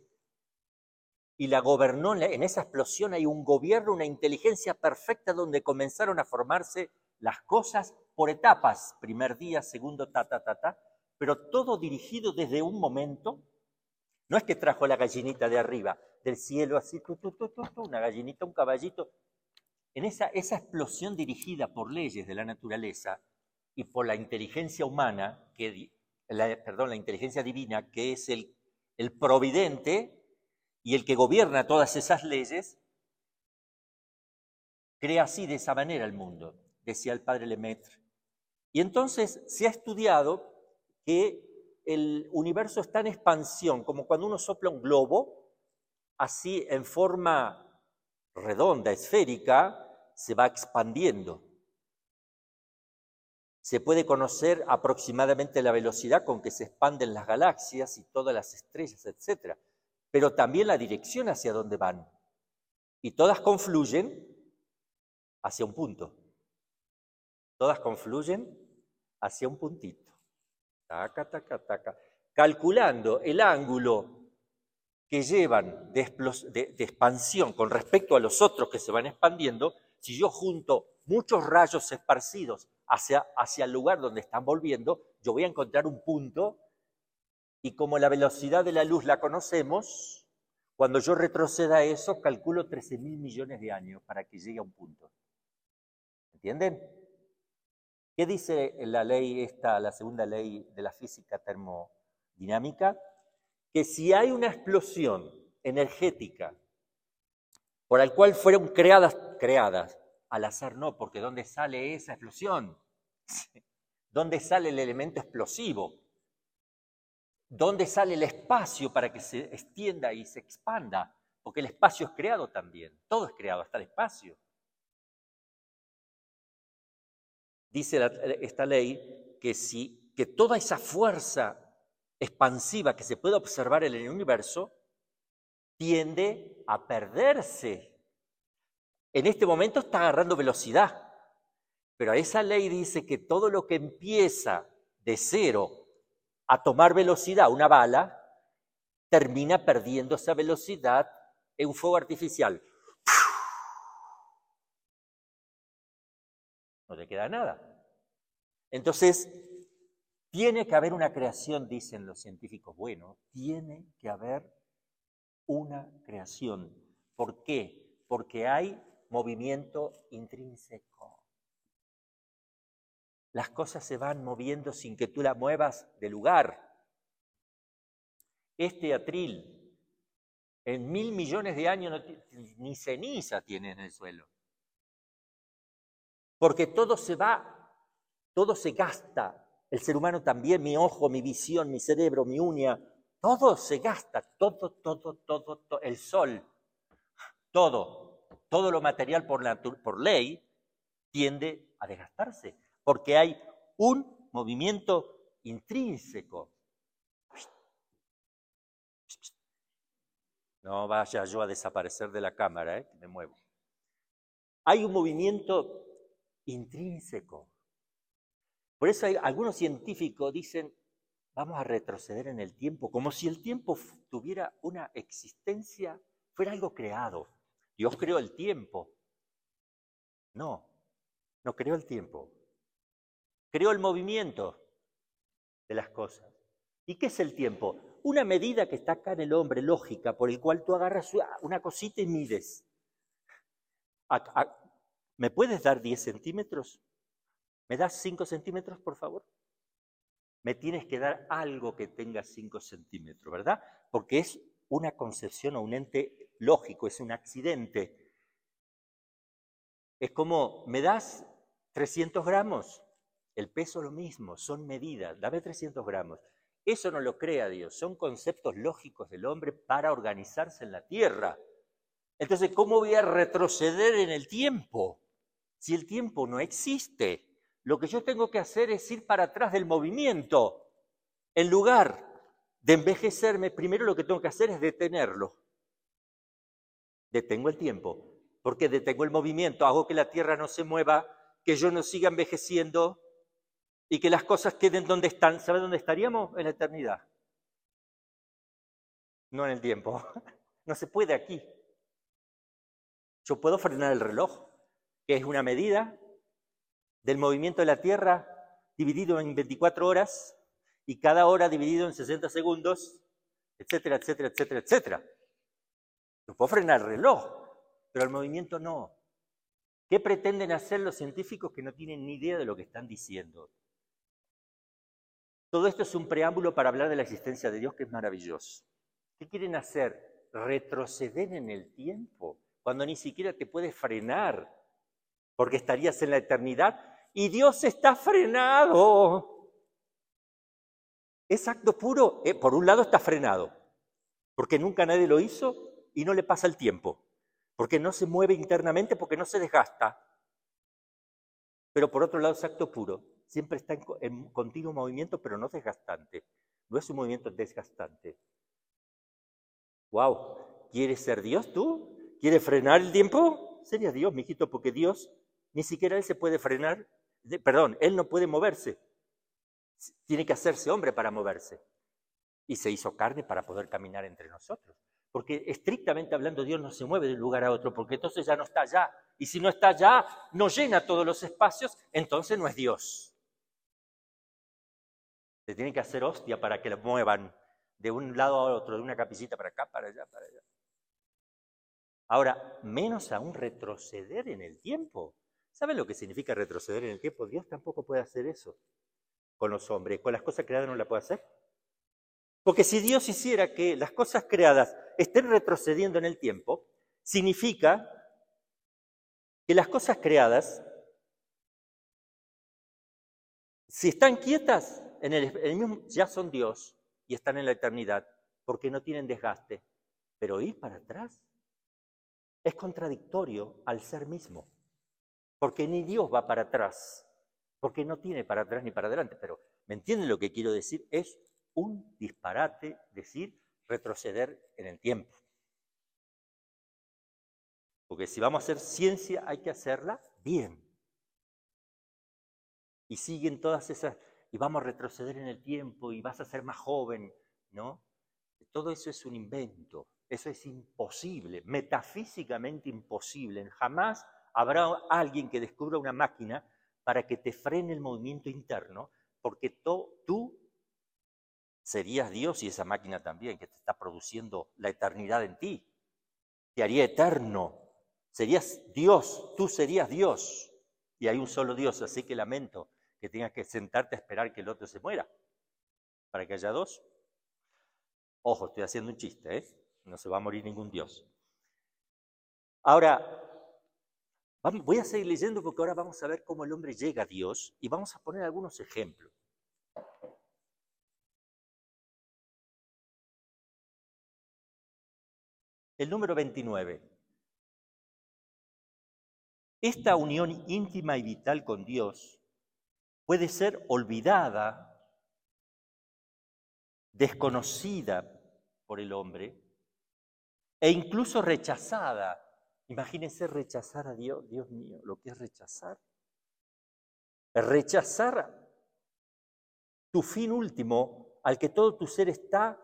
[SPEAKER 2] Y la gobernó. En esa explosión hay un gobierno, una inteligencia perfecta donde comenzaron a formarse las cosas por etapas, primer día, segundo, ta, ta, ta, ta, pero todo dirigido desde un momento. No es que trajo la gallinita de arriba, del cielo así, una gallinita, un caballito. En esa, esa explosión dirigida por leyes de la naturaleza y por la inteligencia humana, que, perdón, la inteligencia divina, que es el, el providente y el que gobierna todas esas leyes, crea así de esa manera el mundo decía el padre Lemaitre. Y entonces se ha estudiado que el universo está en expansión, como cuando uno sopla un globo, así en forma redonda, esférica, se va expandiendo. Se puede conocer aproximadamente la velocidad con que se expanden las galaxias y todas las estrellas, etc. Pero también la dirección hacia donde van. Y todas confluyen hacia un punto todas confluyen hacia un puntito. Calculando el ángulo que llevan de, expansión con respecto a los otros que se van expandiendo, si yo junto muchos rayos esparcidos hacia, hacia el lugar donde están volviendo, yo voy a encontrar un punto y como la velocidad de la luz la conocemos, cuando yo retroceda a eso, calculo 13 mil millones de años para que llegue a un punto. ¿Entienden? ¿Qué dice la ley esta, la segunda ley de la física termodinámica? Que si hay una explosión energética por la cual fueron creadas, creadas, al azar no, porque ¿dónde sale esa explosión? [laughs] ¿Dónde sale el elemento explosivo? ¿Dónde sale el espacio para que se extienda y se expanda? Porque el espacio es creado también, todo es creado, hasta el espacio. Dice esta ley que si que toda esa fuerza expansiva que se puede observar en el universo tiende a perderse. En este momento está agarrando velocidad, pero esa ley dice que todo lo que empieza de cero a tomar velocidad, una bala, termina perdiendo esa velocidad en un fuego artificial. No te queda nada. Entonces, tiene que haber una creación, dicen los científicos. Bueno, tiene que haber una creación. ¿Por qué? Porque hay movimiento intrínseco. Las cosas se van moviendo sin que tú las muevas de lugar. Este atril, en mil millones de años, ni ceniza tiene en el suelo. Porque todo se va, todo se gasta, el ser humano también, mi ojo, mi visión, mi cerebro, mi uña, todo se gasta, todo, todo, todo, todo el sol, todo, todo lo material por, por ley tiende a desgastarse, porque hay un movimiento intrínseco. No vaya yo a desaparecer de la cámara, ¿eh? me muevo. Hay un movimiento intrínseco. Por eso algunos científicos dicen, vamos a retroceder en el tiempo, como si el tiempo tuviera una existencia, fuera algo creado. Dios creó el tiempo. No, no creó el tiempo. Creó el movimiento de las cosas. ¿Y qué es el tiempo? Una medida que está acá en el hombre, lógica, por el cual tú agarras una cosita y mides. ¿Me puedes dar 10 centímetros? ¿Me das 5 centímetros, por favor? Me tienes que dar algo que tenga 5 centímetros, ¿verdad? Porque es una concepción o un ente lógico, es un accidente. Es como, ¿me das 300 gramos? El peso lo mismo, son medidas, dame 300 gramos. Eso no lo crea Dios, son conceptos lógicos del hombre para organizarse en la tierra. Entonces, ¿cómo voy a retroceder en el tiempo si el tiempo no existe? Lo que yo tengo que hacer es ir para atrás del movimiento. En lugar de envejecerme, primero lo que tengo que hacer es detenerlo. Detengo el tiempo, porque detengo el movimiento, hago que la Tierra no se mueva, que yo no siga envejeciendo y que las cosas queden donde están. ¿Sabe dónde estaríamos? En la eternidad. No en el tiempo. [laughs] No se puede aquí. Yo puedo frenar el reloj, que es una medida del movimiento de la Tierra dividido en 24 horas y cada hora dividido en 60 segundos, etcétera, etcétera, etcétera, etcétera. No puedo frenar el reloj, pero el movimiento no. ¿Qué pretenden hacer los científicos que no tienen ni idea de lo que están diciendo? Todo esto es un preámbulo para hablar de la existencia de Dios que es maravilloso. ¿Qué quieren hacer? Retroceder en el tiempo, cuando ni siquiera te puedes frenar, porque estarías en la eternidad y Dios está frenado. Es acto puro. Eh, por un lado está frenado, porque nunca nadie lo hizo y no le pasa el tiempo, porque no se mueve internamente, porque no se desgasta. Pero por otro lado es acto puro. Siempre está en, en continuo movimiento, pero no desgastante. No es un movimiento desgastante. ¡Wow! ¿Quieres ser Dios tú? ¿Quieres frenar el tiempo? Sería Dios, mijito, porque Dios ni siquiera Él se puede frenar perdón, él no puede moverse. Tiene que hacerse hombre para moverse. Y se hizo carne para poder caminar entre nosotros. Porque estrictamente hablando, Dios no se mueve de un lugar a otro, porque entonces ya no está allá. Y si no está allá, no llena todos los espacios, entonces no es Dios. Se tiene que hacer hostia para que lo muevan de un lado a otro, de una capicita para acá, para allá, para allá. Ahora, menos aún retroceder en el tiempo. ¿Saben lo que significa retroceder en el tiempo? Dios tampoco puede hacer eso con los hombres. Con las cosas creadas no la puede hacer. Porque si Dios hiciera que las cosas creadas estén retrocediendo en el tiempo, significa que las cosas creadas, si están quietas, en el, mismo, ya son Dios y están en la eternidad, porque no tienen desgaste. Pero ir para atrás es contradictorio al ser mismo. Porque ni Dios va para atrás, porque no tiene para atrás ni para adelante, pero ¿Me entienden lo que quiero decir? Es un disparate decir retroceder en el tiempo. Porque si vamos a hacer ciencia hay que hacerla bien. Y siguen todas esas, y vamos a retroceder en el tiempo y vas a ser más joven, ¿no? Todo eso es un invento, eso es imposible, metafísicamente imposible. Jamás habrá alguien que descubra una máquina para que te frene el movimiento interno, porque tú serías Dios y esa máquina también, que te está produciendo la eternidad en ti. Te haría eterno. Serías Dios, tú serías Dios. Y hay un solo Dios, así que lamento que tengas que sentarte a esperar que el otro se muera, para que haya dos. Ojo, estoy haciendo un chiste, ¿eh? No se va a morir ningún Dios. Ahora, voy a seguir leyendo porque ahora vamos a ver cómo el hombre llega a Dios y vamos a poner algunos ejemplos. El número 29. Esta unión íntima y vital con Dios puede ser olvidada, desconocida por el hombre e incluso rechazada. Imagínense rechazar a Dios, Dios mío, lo que es rechazar. Rechazar tu fin último al que todo tu ser está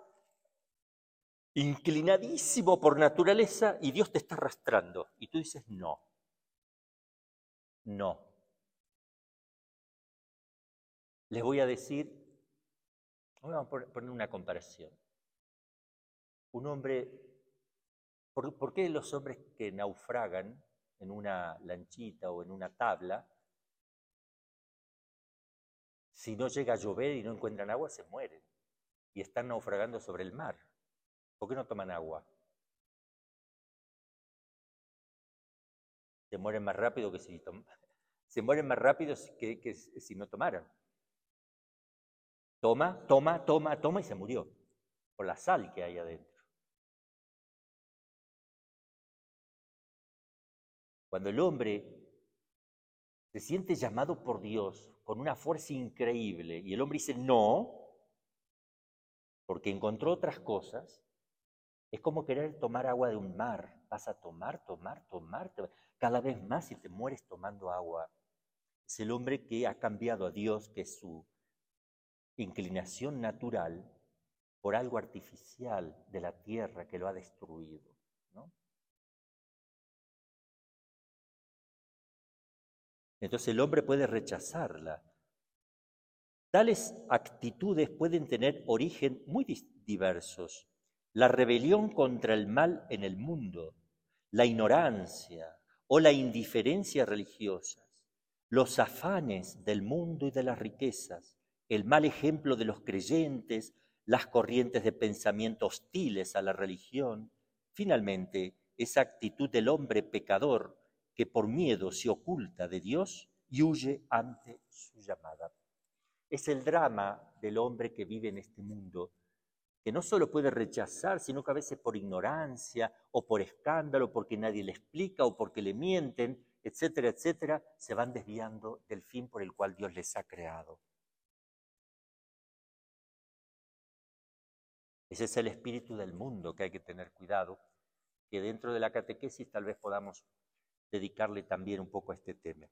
[SPEAKER 2] inclinadísimo por naturaleza y Dios te está arrastrando. Y tú dices, no, no. Les voy a decir, vamos a poner una comparación. Un hombre, ¿por, qué los hombres que naufragan en una lanchita o en una tabla, si no llega a llover y no encuentran agua, se mueren y están naufragando sobre el mar? ¿Por qué no toman agua? Se mueren más rápido que si [laughs] se mueren más rápido que, que si no tomaran. Toma, toma, toma, toma y se murió por la sal que hay adentro. Cuando el hombre se siente llamado por Dios con una fuerza increíble y el hombre dice no, porque encontró otras cosas, es como querer tomar agua de un mar. Vas a tomar, tomar, tomar, cada vez más y te mueres tomando agua. Es el hombre que ha cambiado a Dios, que es su inclinación natural, por algo artificial de la tierra que lo ha destruido. Entonces el hombre puede rechazarla. Tales actitudes pueden tener origen muy diversos la rebelión contra el mal en el mundo, la ignorancia o la indiferencia religiosas, los afanes del mundo y de las riquezas, el mal ejemplo de los creyentes, las corrientes de pensamiento hostiles a la religión, finalmente esa actitud del hombre pecador que por miedo se oculta de Dios y huye ante su llamada. Es el drama del hombre que vive en este mundo que no solo puede rechazar, sino que a veces por ignorancia o por escándalo, porque nadie le explica o porque le mienten, etcétera, etcétera, se van desviando del fin por el cual Dios les ha creado. Ese es el espíritu del mundo que hay que tener cuidado, que dentro de la catequesis tal vez podamos dedicarle también un poco a este tema,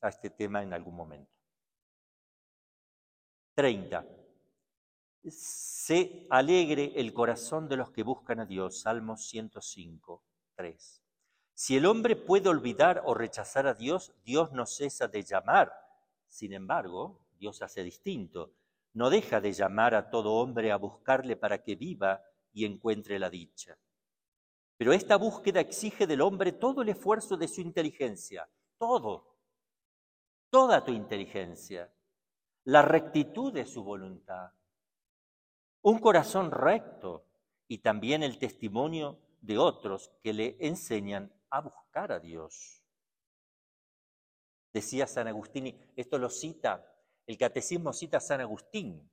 [SPEAKER 2] a este tema en algún momento. 30 se alegre el corazón de los que buscan a Dios. Salmos 105, 3. Si el hombre puede olvidar o rechazar a Dios, Dios no cesa de llamar. Sin embargo, Dios hace distinto. No deja de llamar a todo hombre a buscarle para que viva y encuentre la dicha. Pero esta búsqueda exige del hombre todo el esfuerzo de su inteligencia, todo, toda tu inteligencia, la rectitud de su voluntad, un corazón recto y también el testimonio de otros que le enseñan a buscar a Dios. Decía San Agustín, esto lo cita, el catecismo cita San Agustín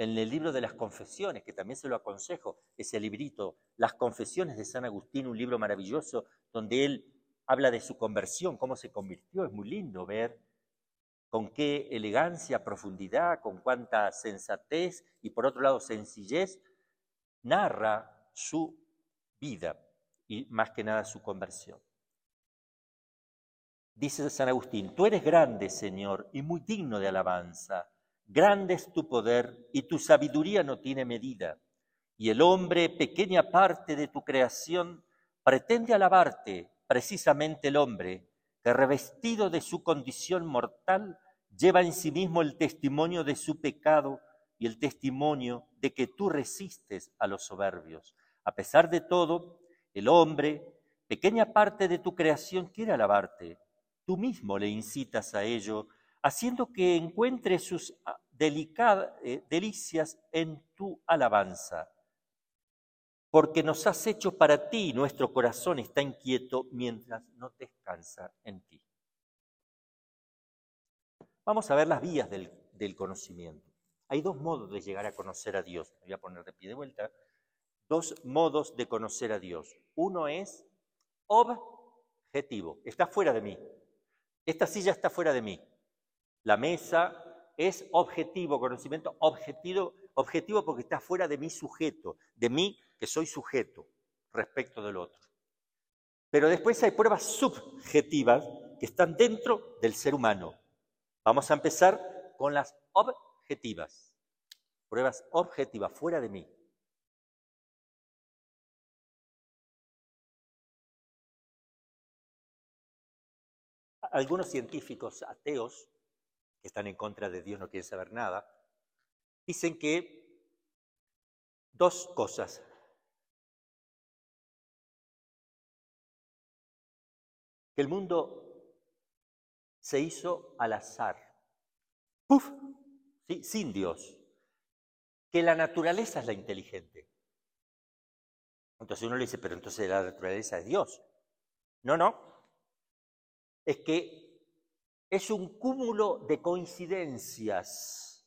[SPEAKER 2] en el libro de las confesiones, que también se lo aconsejo, ese librito, Las confesiones de San Agustín, un libro maravilloso donde él habla de su conversión, cómo se convirtió. Es muy lindo ver con qué elegancia, profundidad, con cuánta sensatez y por otro lado sencillez, narra su vida y más que nada su conversión. Dice San Agustín, tú eres grande, Señor, y muy digno de alabanza. Grande es tu poder y tu sabiduría no tiene medida. Y el hombre, pequeña parte de tu creación, pretende alabarte, precisamente el hombre, que revestido de su condición mortal, lleva en sí mismo el testimonio de su pecado y el testimonio de que tú resistes a los soberbios. A pesar de todo, el hombre, pequeña parte de tu creación, quiere alabarte. Tú mismo le incitas a ello, haciendo que encuentre sus ah, eh, delicias en tu alabanza porque nos has hecho para ti nuestro corazón está inquieto mientras no descansa en ti. Vamos a ver las vías del, conocimiento. Hay dos modos de llegar a conocer a Dios. Me voy a poner de pie de vuelta. Dos modos de conocer a Dios. Uno es objetivo, está fuera de mí. Esta silla está fuera de mí. La mesa es objetivo, conocimiento objetivo, objetivo porque está fuera de mi sujeto, de mí que soy sujeto respecto del otro. Pero después hay pruebas subjetivas que están dentro del ser humano. Vamos a empezar con las objetivas. Pruebas objetivas, fuera de mí. Algunos científicos ateos, que están en contra de Dios, no quieren saber nada, dicen que dos cosas el mundo se hizo al azar. ¡Puf! Sin Dios. Que la naturaleza es la inteligente. Entonces uno le dice, pero entonces la naturaleza es Dios. No, no. Es que es un cúmulo de coincidencias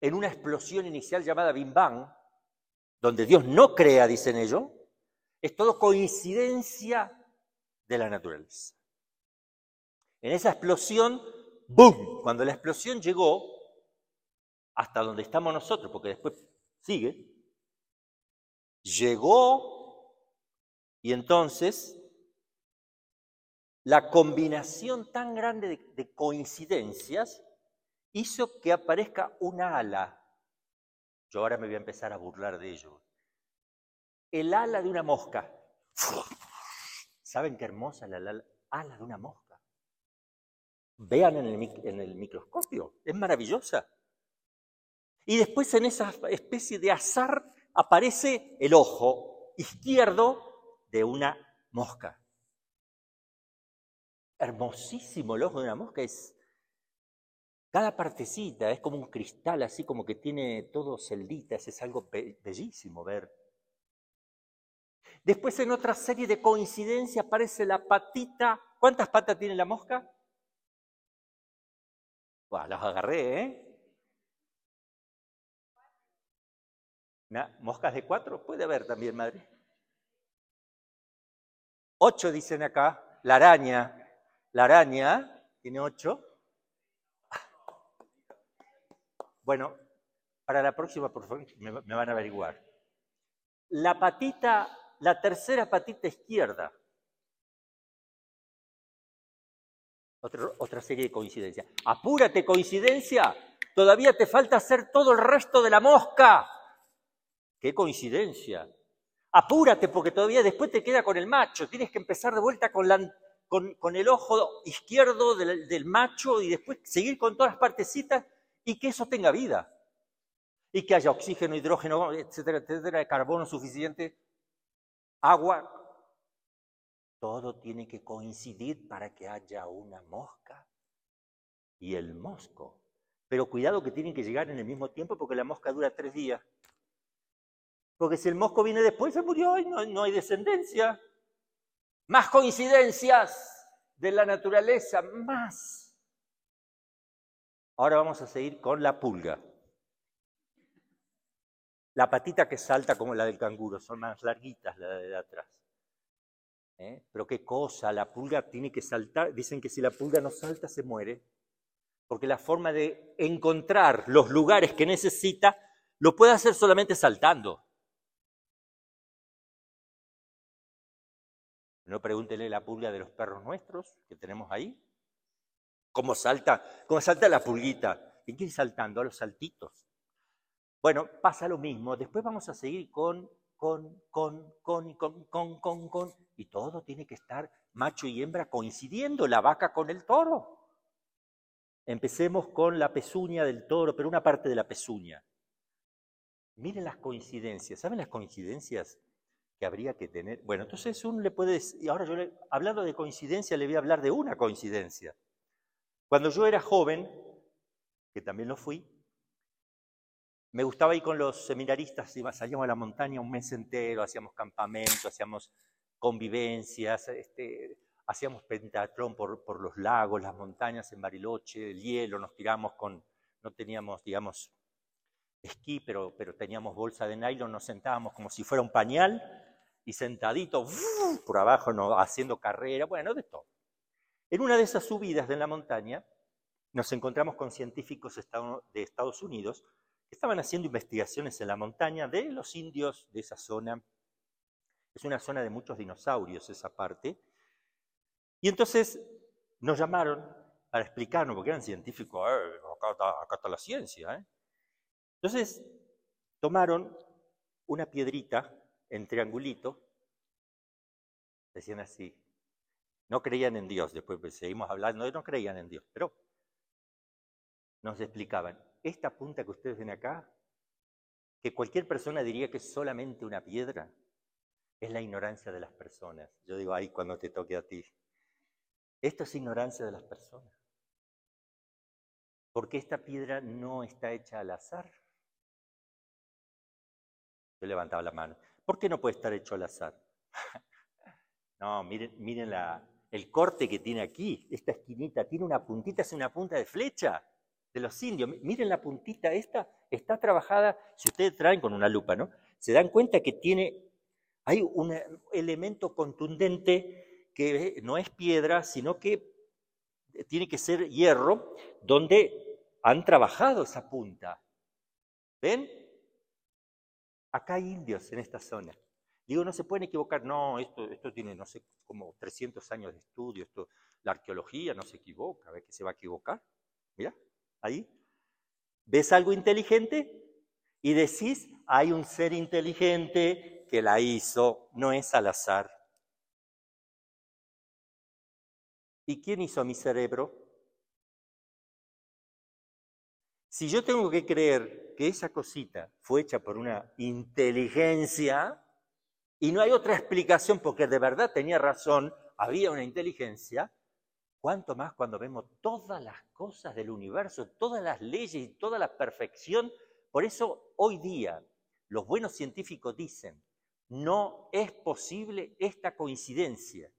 [SPEAKER 2] en una explosión inicial llamada Bim Bang, donde Dios no crea, dicen ellos, es todo coincidencia de la naturaleza. En esa explosión, ¡boom! Cuando la explosión llegó hasta donde estamos nosotros, porque después sigue, llegó y entonces la combinación tan grande de, de coincidencias hizo que aparezca una ala. Yo ahora me voy a empezar a burlar de ello. El ala de una mosca. ¿Saben qué hermosa la, ala de una mosca? Vean en el microscopio, es maravillosa. Y después en esa especie de azar aparece el ojo izquierdo de una mosca. Hermosísimo el ojo de una mosca, es cada partecita es como un cristal, así como que tiene todo celditas, es algo bellísimo ver. Después en otra serie de coincidencias aparece la patita. ¿Cuántas patas tiene la mosca? las agarré, ¿eh? ¿Moscas de cuatro? Puede haber también, madre. Ocho dicen acá. La araña. La araña tiene ocho. Bueno, para la próxima, por favor, me, van a averiguar. La patita la tercera patita izquierda. Otra, serie de coincidencias. Apúrate, coincidencia. Todavía te falta hacer todo el resto de la mosca. ¡Qué coincidencia! Apúrate porque todavía después te queda con el macho. Tienes que empezar de vuelta con, con, el ojo izquierdo del, del, macho y después seguir con todas las partecitas y que eso tenga vida. Y que haya oxígeno, hidrógeno, etcétera, etcétera, carbono suficiente agua, todo tiene que coincidir para que haya una mosca y el mosco. Pero cuidado que tienen que llegar en el mismo tiempo porque la mosca dura tres días. Porque si el mosco viene después, se murió y no, no hay descendencia. Más coincidencias de la naturaleza, más. Ahora vamos a seguir con la pulga. La patita que salta como la del canguro, son más larguitas las de atrás. ¿Eh? Pero qué cosa, la pulga tiene que saltar. Dicen que si la pulga no salta, se muere. porque la forma de encontrar los lugares que necesita lo puede hacer solamente saltando. No pregúntele la pulga de los perros nuestros que tenemos ahí. ¿Cómo salta? ¿Cómo salta la pulguita? ¿Y quién saltando? A los saltitos. Bueno, pasa lo mismo. Después vamos a seguir con, con, con, con, con, con, con, con. Y todo tiene que estar macho y hembra coincidiendo, la vaca con el toro. Empecemos con la pezuña del toro, pero una parte de la pezuña. Miren las coincidencias. ¿Saben las coincidencias? Que habría que tener. Bueno, entonces uno le puede y ahora yo le, hablando de coincidencia, le voy a hablar de una coincidencia. Cuando yo era joven, que también lo fui, me gustaba ir con los seminaristas, salíamos a la montaña un mes entero, hacíamos campamento, hacíamos convivencias, este, hacíamos pentatrón por, por los lagos, las montañas en Bariloche, el hielo, nos tiramos con, no teníamos, digamos, esquí, pero, pero teníamos bolsa de nylon, nos sentábamos como si fuera un pañal y sentadito por abajo no, haciendo carrera, bueno, de todo. En una de esas subidas de la montaña nos encontramos con científicos de Estados Unidos que estaban haciendo investigaciones en la montaña de los indios de esa zona. Es una zona de muchos dinosaurios esa parte. Y entonces nos llamaron para explicarnos, porque eran científicos, eh, acá, está, la ciencia. ¿eh? Entonces tomaron una piedrita en triangulito, decían así. No creían en Dios, después pues, seguimos hablando, no creían en Dios, pero nos explicaban, esta punta que ustedes ven acá, que cualquier persona diría que es solamente una piedra, es la ignorancia de las personas. Yo digo, ay, cuando te toque a ti. Esto es ignorancia de las personas. Porque esta piedra no está hecha al azar. Yo levantaba la mano. ¿Por qué no puede estar hecho al azar? [laughs] no, miren, miren el corte que tiene aquí. Esta esquinita tiene una puntita, es una punta de flecha de los indios. Miren la puntita, esta está trabajada, si ustedes traen con una lupa, ¿no? Se dan cuenta que tiene, hay un elemento contundente que no es piedra, sino que tiene que ser hierro, donde han trabajado esa punta. ¿Ven? Acá hay indios en esta zona. Digo, no se pueden equivocar. No, esto, esto tiene, no sé, como 300 años de estudio. Esto, la arqueología no se equivoca. ¿Ves que se va a equivocar? Mira, ahí. ¿Ves algo inteligente? Y decís, hay un ser inteligente que la hizo, no es al azar. ¿Y quién hizo mi cerebro? Si yo tengo que creer que esa cosita fue hecha por una inteligencia y no hay otra explicación porque de verdad tenía razón, había una inteligencia, cuánto más cuando vemos todas las cosas del universo, todas las leyes y toda la perfección. Por eso hoy día los buenos científicos dicen, no es posible esta coincidencia,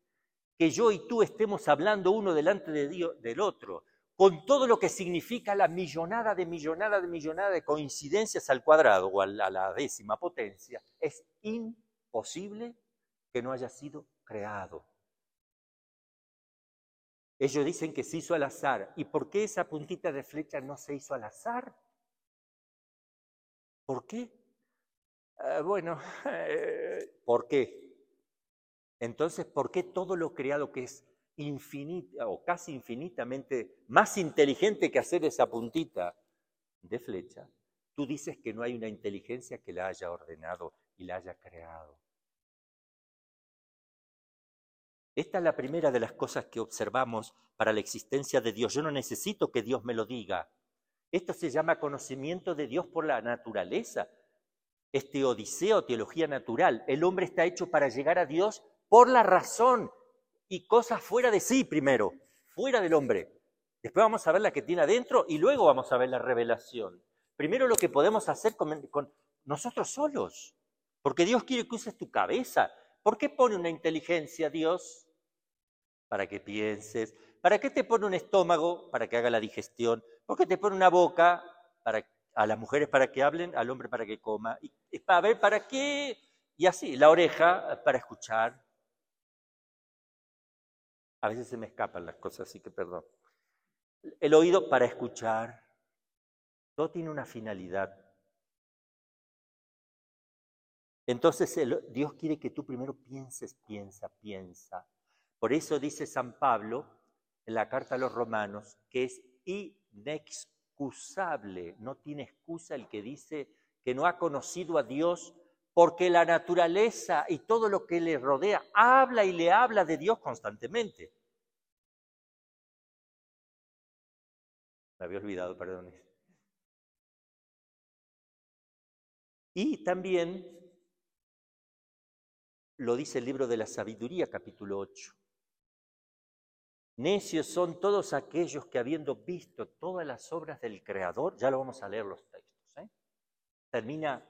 [SPEAKER 2] que yo y tú estemos hablando uno delante de Dios, del otro, con todo lo que significa la millonada de millonada de millonada de coincidencias al cuadrado o a la, décima potencia, es imposible que no haya sido creado. Ellos dicen que se hizo al azar. ¿Y por qué esa puntita de flecha no se hizo al azar? ¿Por qué? Ah, bueno, [laughs] ¿por qué? Entonces, ¿por qué todo lo creado que es infinita o casi infinitamente más inteligente que hacer esa puntita de flecha, tú dices que no hay una inteligencia que la haya ordenado y la haya creado. Esta es la primera de las cosas que observamos para la existencia de Dios. Yo no necesito que Dios me lo diga. Esto se llama conocimiento de Dios por la naturaleza. Este odiseo, teología natural. El hombre está hecho para llegar a Dios por la razón, y cosas fuera de sí primero, fuera del hombre. Después vamos a ver la que tiene adentro y luego vamos a ver la revelación. Primero lo que podemos hacer con, nosotros solos, porque Dios quiere que uses tu cabeza. ¿Por qué pone una inteligencia Dios? Para que pienses. ¿Para qué te pone un estómago? Para que haga la digestión. ¿Por qué te pone una boca? Para, a las mujeres para que hablen, al hombre para que coma. Y, para ver para qué. Y así, la oreja para escuchar, a veces se me escapan las cosas, así que perdón. El oído para escuchar. Todo tiene una finalidad. Entonces Dios quiere que tú primero pienses, piensa, piensa. Por eso dice San Pablo en la carta a los romanos que es inexcusable, no tiene excusa el que dice que no ha conocido a Dios porque la naturaleza y todo lo que le rodea habla y le habla de Dios constantemente. Me había olvidado, perdón. Y también lo dice el libro de la sabiduría, capítulo 8. Necios son todos aquellos que habiendo visto todas las obras del Creador, ya lo vamos a leer los textos, ¿eh? termina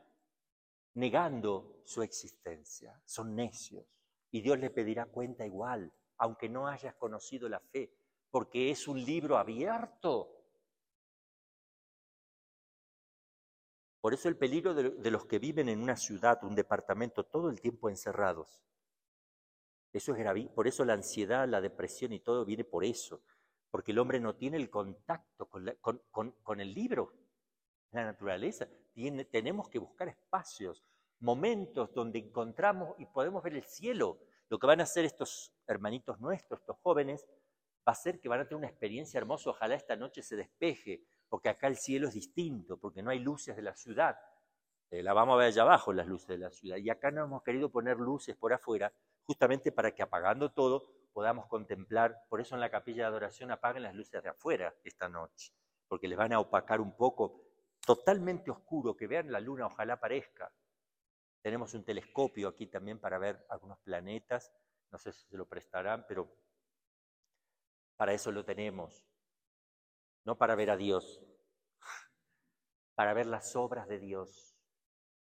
[SPEAKER 2] negando su existencia. Son necios. Y Dios le pedirá cuenta igual, aunque no hayas conocido la fe, porque es un libro abierto Por eso el peligro de, los que viven en una ciudad, un departamento, todo el tiempo encerrados. Eso es grave. Por eso la ansiedad, la depresión y todo viene por eso. Porque el hombre no tiene el contacto con, el libro, la naturaleza. tenemos que buscar espacios, momentos donde encontramos y podemos ver el cielo. Lo que van a hacer estos hermanitos nuestros, estos jóvenes, va a ser que van a tener una experiencia hermosa. Ojalá esta noche se despeje porque acá el cielo es distinto, porque no hay luces de la ciudad. Eh, la vamos a ver allá abajo, las luces de la ciudad. Y acá no hemos querido poner luces por afuera, justamente para que apagando todo podamos contemplar. Por eso en la capilla de adoración apaguen las luces de afuera esta noche, porque les van a opacar un poco, totalmente oscuro, que vean la luna, ojalá parezca. Tenemos un telescopio aquí también para ver algunos planetas, no sé si se lo prestarán, pero para eso lo tenemos no para ver a Dios, [laughs] para ver las obras de Dios,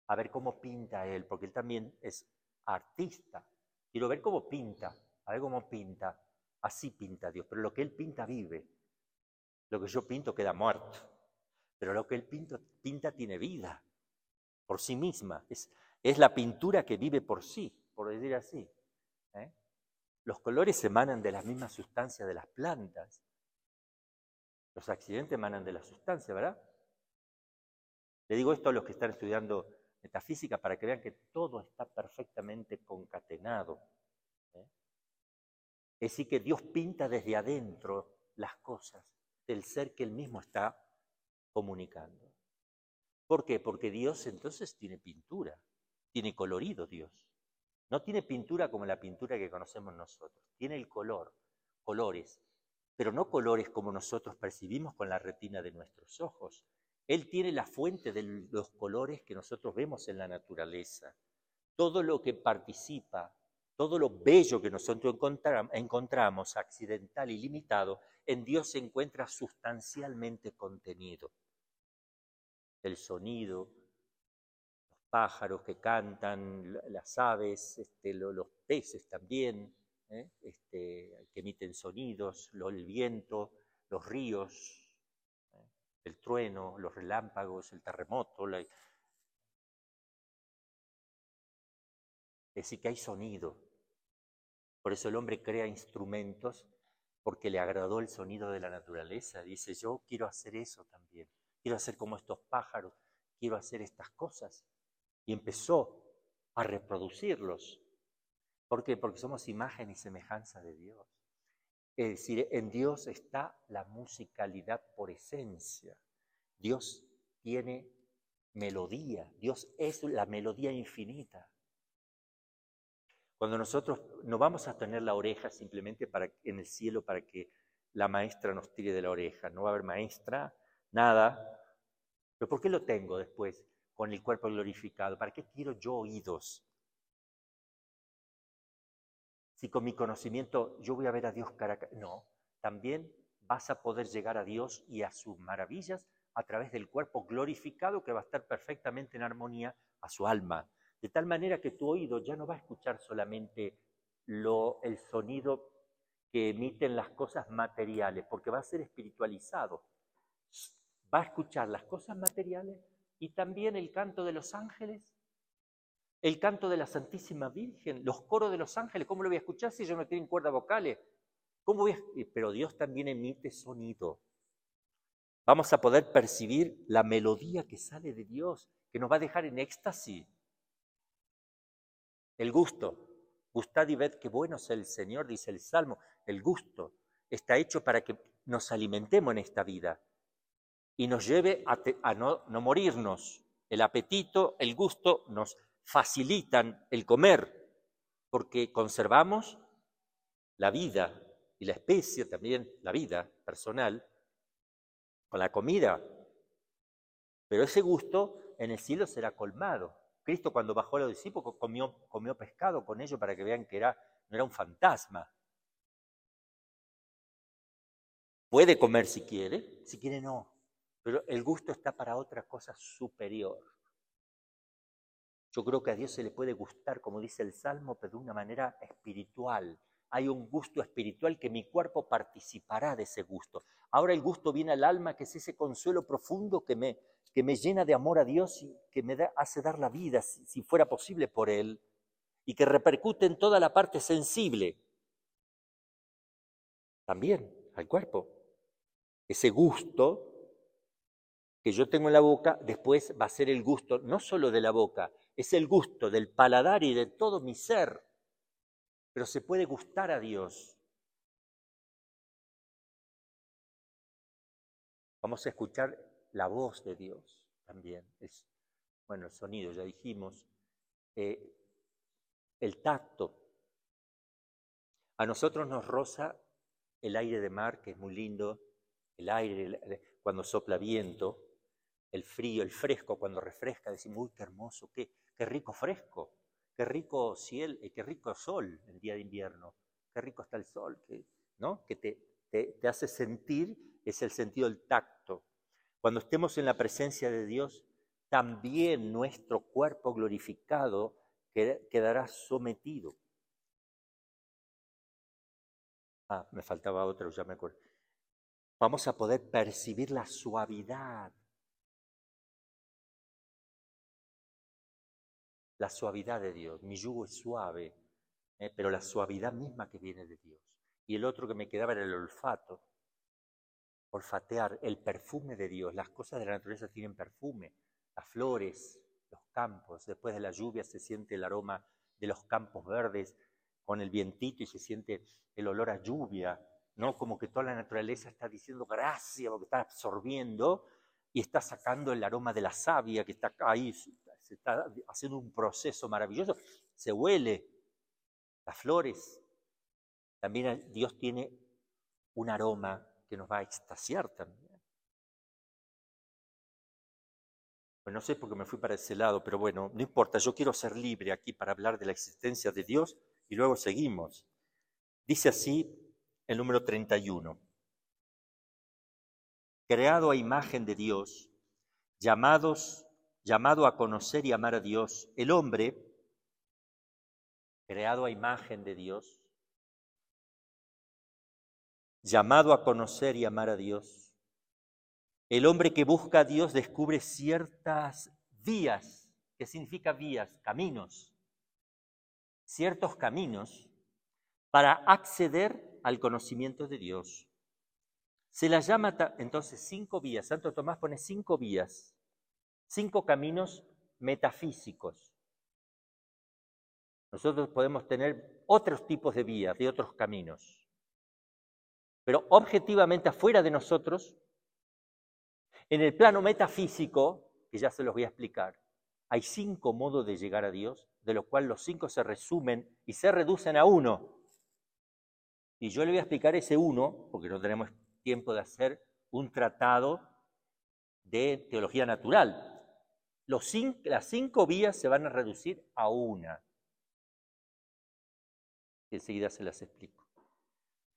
[SPEAKER 2] a ver cómo pinta Él, porque Él también es artista. Quiero ver cómo pinta, a ver cómo pinta. Así pinta Dios, pero lo que Él pinta vive. Lo que yo pinto queda muerto, pero lo que Él pinta, pinta tiene vida por sí misma. Es, la pintura que vive por sí, por decir así. ¿eh? Los colores emanan de la misma sustancia de las plantas. Los accidentes emanan de la sustancia, ¿verdad? Le digo esto a los que están estudiando metafísica para que vean que todo está perfectamente concatenado. ¿eh? Es decir, que Dios pinta desde adentro las cosas del ser que Él mismo está comunicando. ¿Por qué? Porque Dios entonces tiene pintura, tiene colorido Dios. No tiene pintura como la pintura que conocemos nosotros, tiene el color, colores, pero no colores como nosotros percibimos con la retina de nuestros ojos. Él tiene la fuente de los colores que nosotros vemos en la naturaleza. Todo lo que participa, todo lo bello que nosotros encontramos, accidental y limitado, en Dios se encuentra sustancialmente contenido. El sonido, los pájaros que cantan, las aves, este, los peces también, ¿eh? este, que emiten sonidos, el viento, los ríos, ¿eh? el trueno, los relámpagos, el terremoto. Es decir, que hay sonido. Por eso el hombre crea instrumentos porque le agradó el sonido de la naturaleza. Dice, yo quiero hacer eso también. Quiero hacer como estos pájaros. Quiero hacer estas cosas. Y empezó a reproducirlos. ¿Por qué? Porque somos imagen y semejanza de Dios. Es decir, en Dios está la musicalidad por esencia. Dios tiene melodía, Dios es la melodía infinita. Cuando nosotros no vamos a tener la oreja simplemente para, en el cielo para que la maestra nos tire de la oreja, no va a haber maestra, nada. ¿Pero por qué lo tengo después con el cuerpo glorificado? ¿Para qué quiero yo oídos? si con mi conocimiento yo voy a ver a Dios cara. No, también vas a poder llegar a Dios y a sus maravillas a través del cuerpo glorificado que va a estar perfectamente en armonía a su alma. De tal manera que tu oído ya no va a escuchar solamente el sonido que emiten las cosas materiales, porque va a ser espiritualizado. Va a escuchar las cosas materiales y también el canto de los ángeles el canto de la Santísima Virgen, los coros de los ángeles, ¿cómo lo voy a escuchar si yo no tengo cuerdas vocales? ¿Cómo voy Pero Dios también emite sonido. Vamos a poder percibir la melodía que sale de Dios, que nos va a dejar en éxtasis. El gusto. Gustad y ved qué bueno es el Señor, dice el Salmo. El gusto está hecho para que nos alimentemos en esta vida y nos lleve a, no, no morirnos. El apetito, el gusto nos facilitan el comer, porque conservamos la vida y la especie también, la vida personal, con la comida. Pero ese gusto en el cielo será colmado. Cristo cuando bajó a los discípulos comió, comió pescado con ellos para que vean que no era un fantasma. Puede comer si quiere, si quiere no. Pero el gusto está para otra cosa superior. Yo creo que a Dios se le puede gustar, como dice el Salmo, pero de una manera espiritual. Hay un gusto espiritual que mi cuerpo participará de ese gusto. Ahora el gusto viene al alma, que es ese consuelo profundo que me, que me llena de amor a Dios y que me hace dar la vida, si, si fuera posible, por Él, y que repercute en toda la parte sensible. También al cuerpo. Ese gusto que yo tengo en la boca, después va a ser el gusto no solo de la boca, es el gusto del paladar y de todo mi ser. Pero se puede gustar a Dios. Vamos a escuchar la voz de Dios también. Es, bueno, el sonido, ya dijimos. Eh, el tacto. A nosotros nos roza el aire de mar, que es muy lindo, el aire cuando sopla viento, el frío, el fresco, cuando refresca, decimos, uy, qué hermoso, qué, qué rico fresco, qué rico cielo, eh, qué rico sol el día de invierno, qué rico está el sol, que, ¿no? que te, te, hace sentir, es el sentido del tacto. Cuando estemos en la presencia de Dios, también nuestro cuerpo glorificado quedará sometido. Ah, me faltaba otro, ya me acuerdo. Vamos a poder percibir la suavidad la suavidad de Dios. Mi yugo es suave, eh, pero la suavidad misma que viene de Dios. Y el otro que me quedaba era el olfato. Olfatear el perfume de Dios. Las cosas de la naturaleza tienen perfume. Las flores, los campos. Después de la lluvia se siente el aroma de los campos verdes con el vientito y se siente el olor a lluvia. ¿no? Como que toda la naturaleza está diciendo gracias porque está absorbiendo y está sacando el aroma de la savia que está ahí se está haciendo un proceso maravilloso, se huele las flores. También Dios tiene un aroma que nos va a extasiar también. Pues no sé por qué me fui para ese lado, pero bueno, no importa, yo quiero ser libre aquí para hablar de la existencia de Dios y luego seguimos. Dice así el número 31. Creado a imagen de Dios, llamados llamado a conocer y amar a Dios, el hombre, creado a imagen de Dios, llamado a conocer y amar a Dios, el hombre que busca a Dios descubre ciertas vías, ¿qué significa vías? Caminos, ciertos caminos para acceder al conocimiento de Dios. Se las llama entonces cinco vías. Santo Tomás pone cinco vías cinco caminos metafísicos. Nosotros podemos tener otros tipos de vías, de otros caminos. Pero objetivamente afuera de nosotros, en el plano metafísico, que ya se los voy a explicar, hay cinco modos de llegar a Dios, de los cuales los cinco se resumen y se reducen a uno. Y yo le voy a explicar ese uno, porque no tenemos tiempo de hacer un tratado de teología natural, las cinco vías se van a reducir a una. Enseguida se las explico.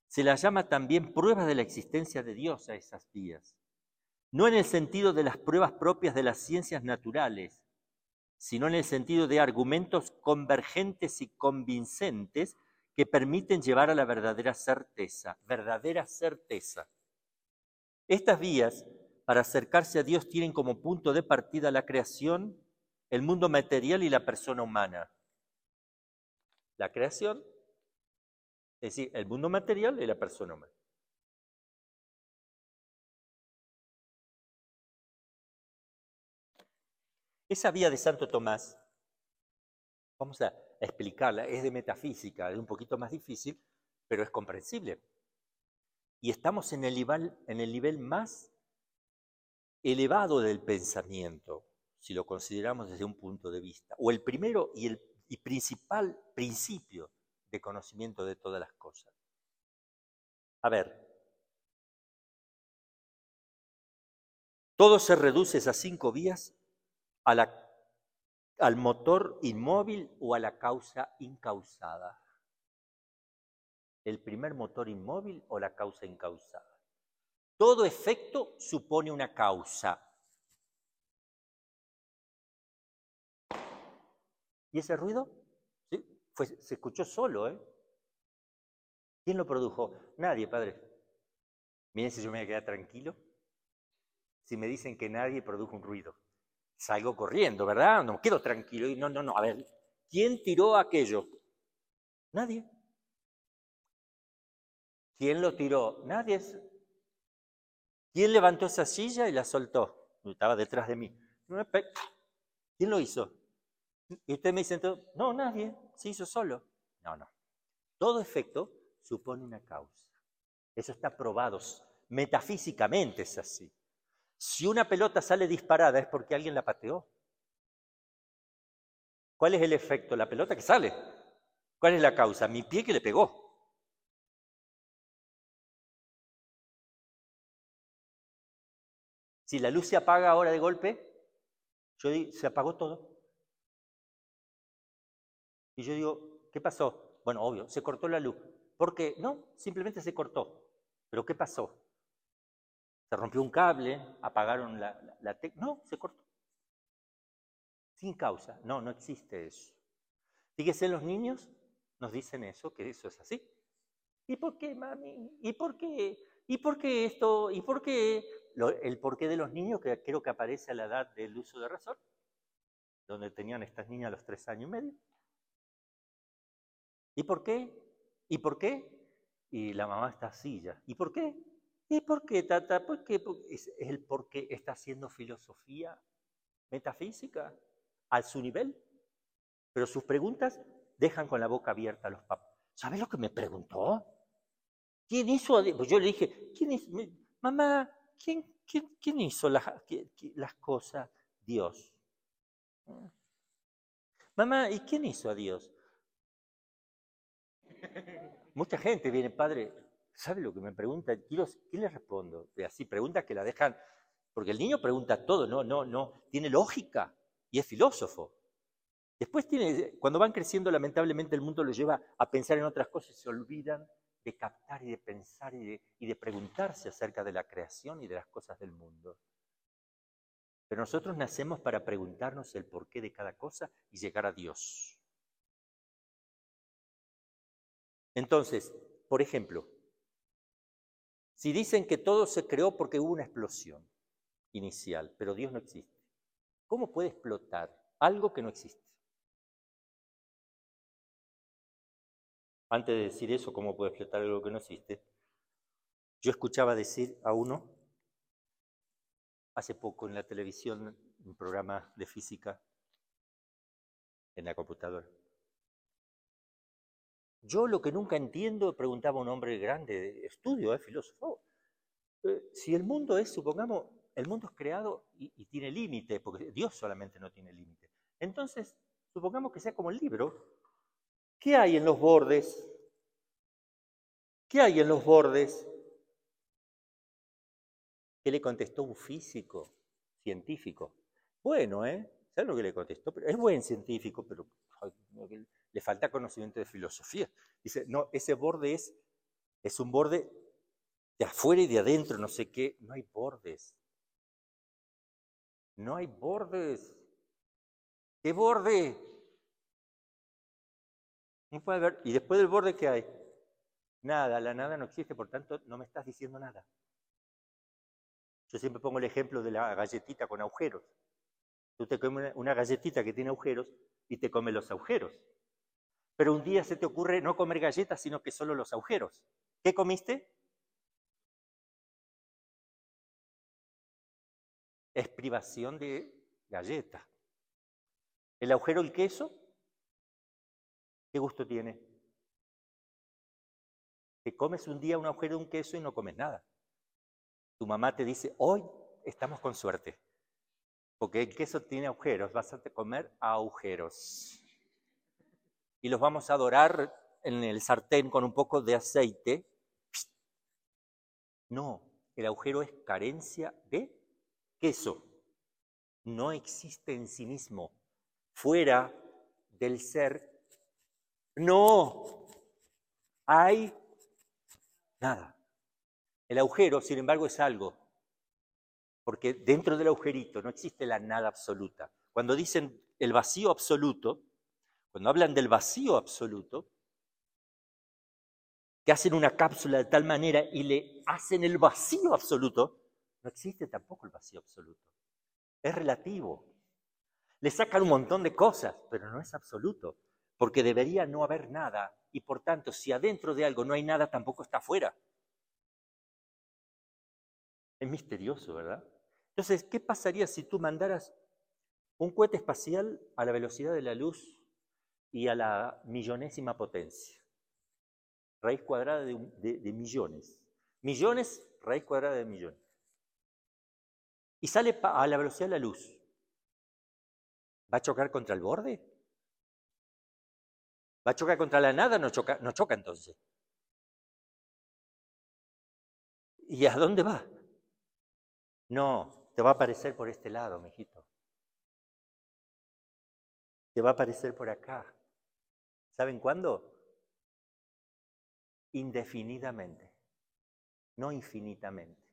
[SPEAKER 2] Se las llama también pruebas de la existencia de Dios a esas vías. No en el sentido de las pruebas propias de las ciencias naturales, sino en el sentido de argumentos convergentes y convincentes que permiten llevar a la verdadera certeza, verdadera certeza. Estas vías para acercarse a Dios tienen como punto de partida la creación, el mundo material y la persona humana. La creación, es decir, el mundo material y la persona humana. Esa vía de Santo Tomás, vamos a explicarla, es de metafísica, es un poquito más difícil, pero es comprensible. Y estamos en el nivel, en el nivel más elevado del pensamiento, si lo consideramos desde un punto de vista, o el primero y el principal principio de conocimiento de todas las cosas. A ver, todo se reduce a cinco vías, al motor inmóvil o a la causa incausada. El primer motor inmóvil o la causa incausada. Todo efecto supone una causa. ¿Y ese ruido? ¿Sí? se escuchó solo, ¿eh? ¿Quién lo produjo? Nadie, padre. Miren si yo me voy a quedar tranquilo. Si me dicen que nadie produjo un ruido. Salgo corriendo, ¿verdad? No quedo tranquilo. No, no, no. A ver, ¿quién tiró aquello? Nadie. ¿Quién lo tiró? Nadie. ¿Quién levantó esa silla y la soltó? Estaba detrás de mí. ¿Quién lo hizo? Y usted me dice no, nadie, se hizo solo. No, no. Todo efecto supone una causa. Eso está probado. Metafísicamente es así. Si una pelota sale disparada es porque alguien la pateó. ¿Cuál es el efecto? La pelota que sale. ¿Cuál es la causa? Mi pie que le pegó. Si la luz se apaga ahora de golpe, yo digo, se apagó todo. Y yo digo, ¿qué pasó? Bueno, obvio, se cortó la luz. ¿Por qué? No, simplemente se cortó. ¿Pero qué pasó? Se rompió un cable, apagaron la, la, No, se cortó. Sin causa. No, no existe eso. Fíjese, los niños nos dicen eso, que eso es así. ¿Y por qué, mami? ¿Y por qué? ¿Y por qué esto? ¿Y por qué? El porqué de los niños, que creo que aparece a la edad del uso de razón, donde tenían estas niñas a los tres años y medio. ¿Y por qué? ¿Y por qué? Y la mamá está así ya. ¿Y por qué? ¿Y por qué, tata? ¿Por qué? Es el por qué está haciendo filosofía metafísica a su nivel. Pero sus preguntas dejan con la boca abierta a los papás. ¿Sabes lo que me preguntó? ¿Quién hizo? Pues yo le dije, ¿quién? Mamá, ¿quién, hizo las, las cosas? Dios. Mamá, ¿y quién hizo a Dios? Mucha gente viene, padre, ¿sabe lo que me pregunta? ¿Qué le respondo? Así, preguntas que la dejan, porque el niño pregunta todo, no, no, no, tiene lógica y es filósofo. Después tiene, cuando van creciendo, lamentablemente el mundo los lleva a pensar en otras cosas y se olvidan de captar y de pensar y de, y de preguntarse acerca de la creación y de las cosas del mundo. Pero nosotros nacemos para preguntarnos el porqué de cada cosa y llegar a Dios. Entonces, por ejemplo, si dicen que todo se creó porque hubo una explosión inicial, pero Dios no existe, ¿cómo puede explotar algo que no existe? Antes de decir eso, ¿cómo puede explotar algo que no existe? Yo escuchaba decir a uno, hace poco en la televisión, un programa de física en la computadora, yo lo que nunca entiendo, preguntaba un hombre grande de estudio, es filósofo, eh, si el mundo es, supongamos, el mundo es creado y, tiene límite, porque Dios solamente no tiene límite. Entonces, supongamos que sea como el libro, ¿qué hay en los bordes? ¿Qué hay en los bordes? ¿Qué le contestó un físico, científico? Bueno, ¿eh? ¿Sabes lo que le contestó? es buen científico, pero le falta conocimiento de filosofía. Dice, no, ese borde es, es un borde de afuera y de adentro, no sé qué, no hay bordes. No hay bordes. ¿Qué borde? ¿Y después del borde qué hay? Nada, la nada no existe, por tanto no me estás diciendo nada. Yo siempre pongo el ejemplo de la galletita con agujeros. Tú te comes una galletita que tiene agujeros y te come los agujeros. Pero un día se te ocurre no comer galletas, sino que solo los agujeros. ¿Qué comiste? Es privación de galleta. El agujero, el queso, ¿qué gusto tiene? Te comes un día un agujero de un queso y no comes nada. Tu mamá te dice, hoy estamos con suerte, porque el queso tiene agujeros, vas a comer agujeros. Y los vamos a adorar en el sartén con un poco de aceite. No, el agujero es carencia de queso. No existe en sí mismo, fuera del ser. No hay nada. El agujero, sin embargo, es algo, porque dentro del agujerito no existe la nada absoluta. Cuando dicen el vacío absoluto, cuando hablan del vacío absoluto, que hacen una cápsula de tal manera y le hacen el vacío absoluto, no existe tampoco el vacío absoluto. Es relativo. Le sacan un montón de cosas, pero no es absoluto, porque debería no haber nada y por tanto, si adentro de algo no hay nada, tampoco está afuera. Es misterioso, ¿verdad? Entonces, ¿qué pasaría si tú mandaras un cohete espacial a la velocidad de la luz y a la millonésima potencia? Raíz cuadrada de, millones. Millones, raíz cuadrada de millones. Y sale a la velocidad de la luz. ¿Va a chocar contra el borde? ¿Va a chocar contra la nada? No choca, no choca entonces. ¿Y a dónde va? No, te va a aparecer por este lado, mijito. Te va a aparecer por acá. ¿Saben cuándo? Indefinidamente, no infinitamente.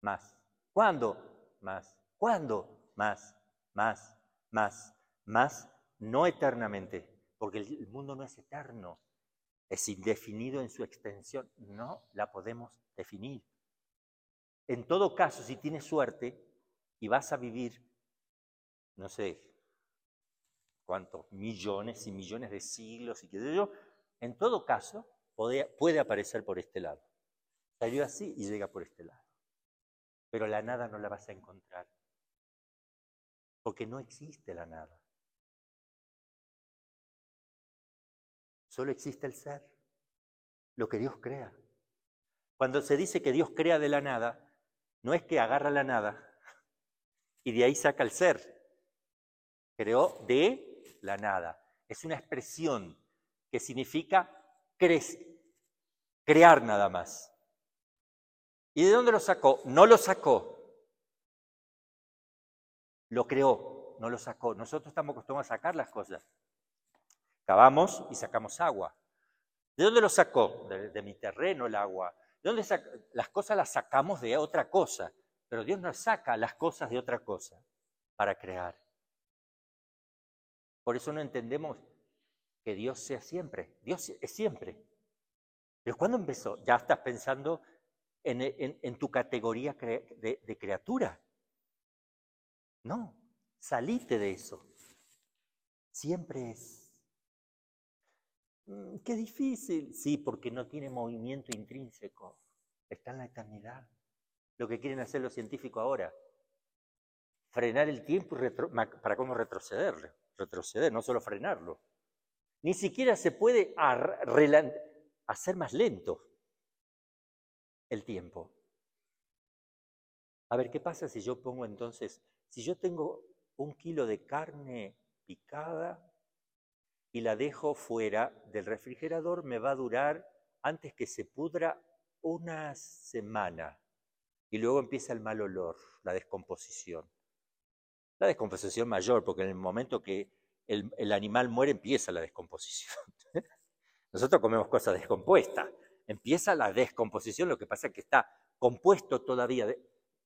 [SPEAKER 2] Más. ¿Cuándo? Más. ¿Cuándo? Más, más, más, más, no eternamente, porque el mundo no es eterno, es indefinido en su extensión, no la podemos definir. En todo caso, si tienes suerte y vas a vivir, no sé cuántos millones y millones de siglos y qué sé yo, en todo caso puede, puede aparecer por este lado. Salió así y llega por este lado. Pero la nada no la vas a encontrar. Porque no existe la nada. Solo existe el ser, lo que Dios crea. Cuando se dice que Dios crea de la nada, no es que agarra la nada y de ahí saca el ser. Creó de la nada. Es una expresión que significa crear nada más. ¿Y de dónde lo sacó? No lo sacó. Lo creó, no lo sacó. Nosotros estamos acostumbrados a sacar las cosas. Cavamos y sacamos agua. ¿De dónde lo sacó? De, mi terreno el agua. ¿De dónde las cosas las sacamos de otra cosa, pero Dios nos saca las cosas de otra cosa para crear. Por eso no entendemos que Dios sea siempre. Dios es siempre. Pero ¿cuándo empezó? Ya estás pensando en, tu categoría de, de criatura. No, salite de eso. Siempre es. Mm, qué difícil. Sí, porque no tiene movimiento intrínseco. Está en la eternidad. Lo que quieren hacer los científicos ahora. Frenar el tiempo para cómo retroceder. Retroceder, no solo frenarlo. Ni siquiera se puede hacer más lento el tiempo. A ver, ¿qué pasa si yo pongo entonces, si yo tengo un kilo de carne picada y la dejo fuera del refrigerador, me va a durar, antes que se pudra, una semana. Y luego empieza el mal olor, la descomposición. La descomposición mayor, porque en el momento que el, animal muere empieza la descomposición. [laughs] Nosotros comemos cosas descompuestas. Empieza la descomposición, lo que pasa es que está compuesto todavía,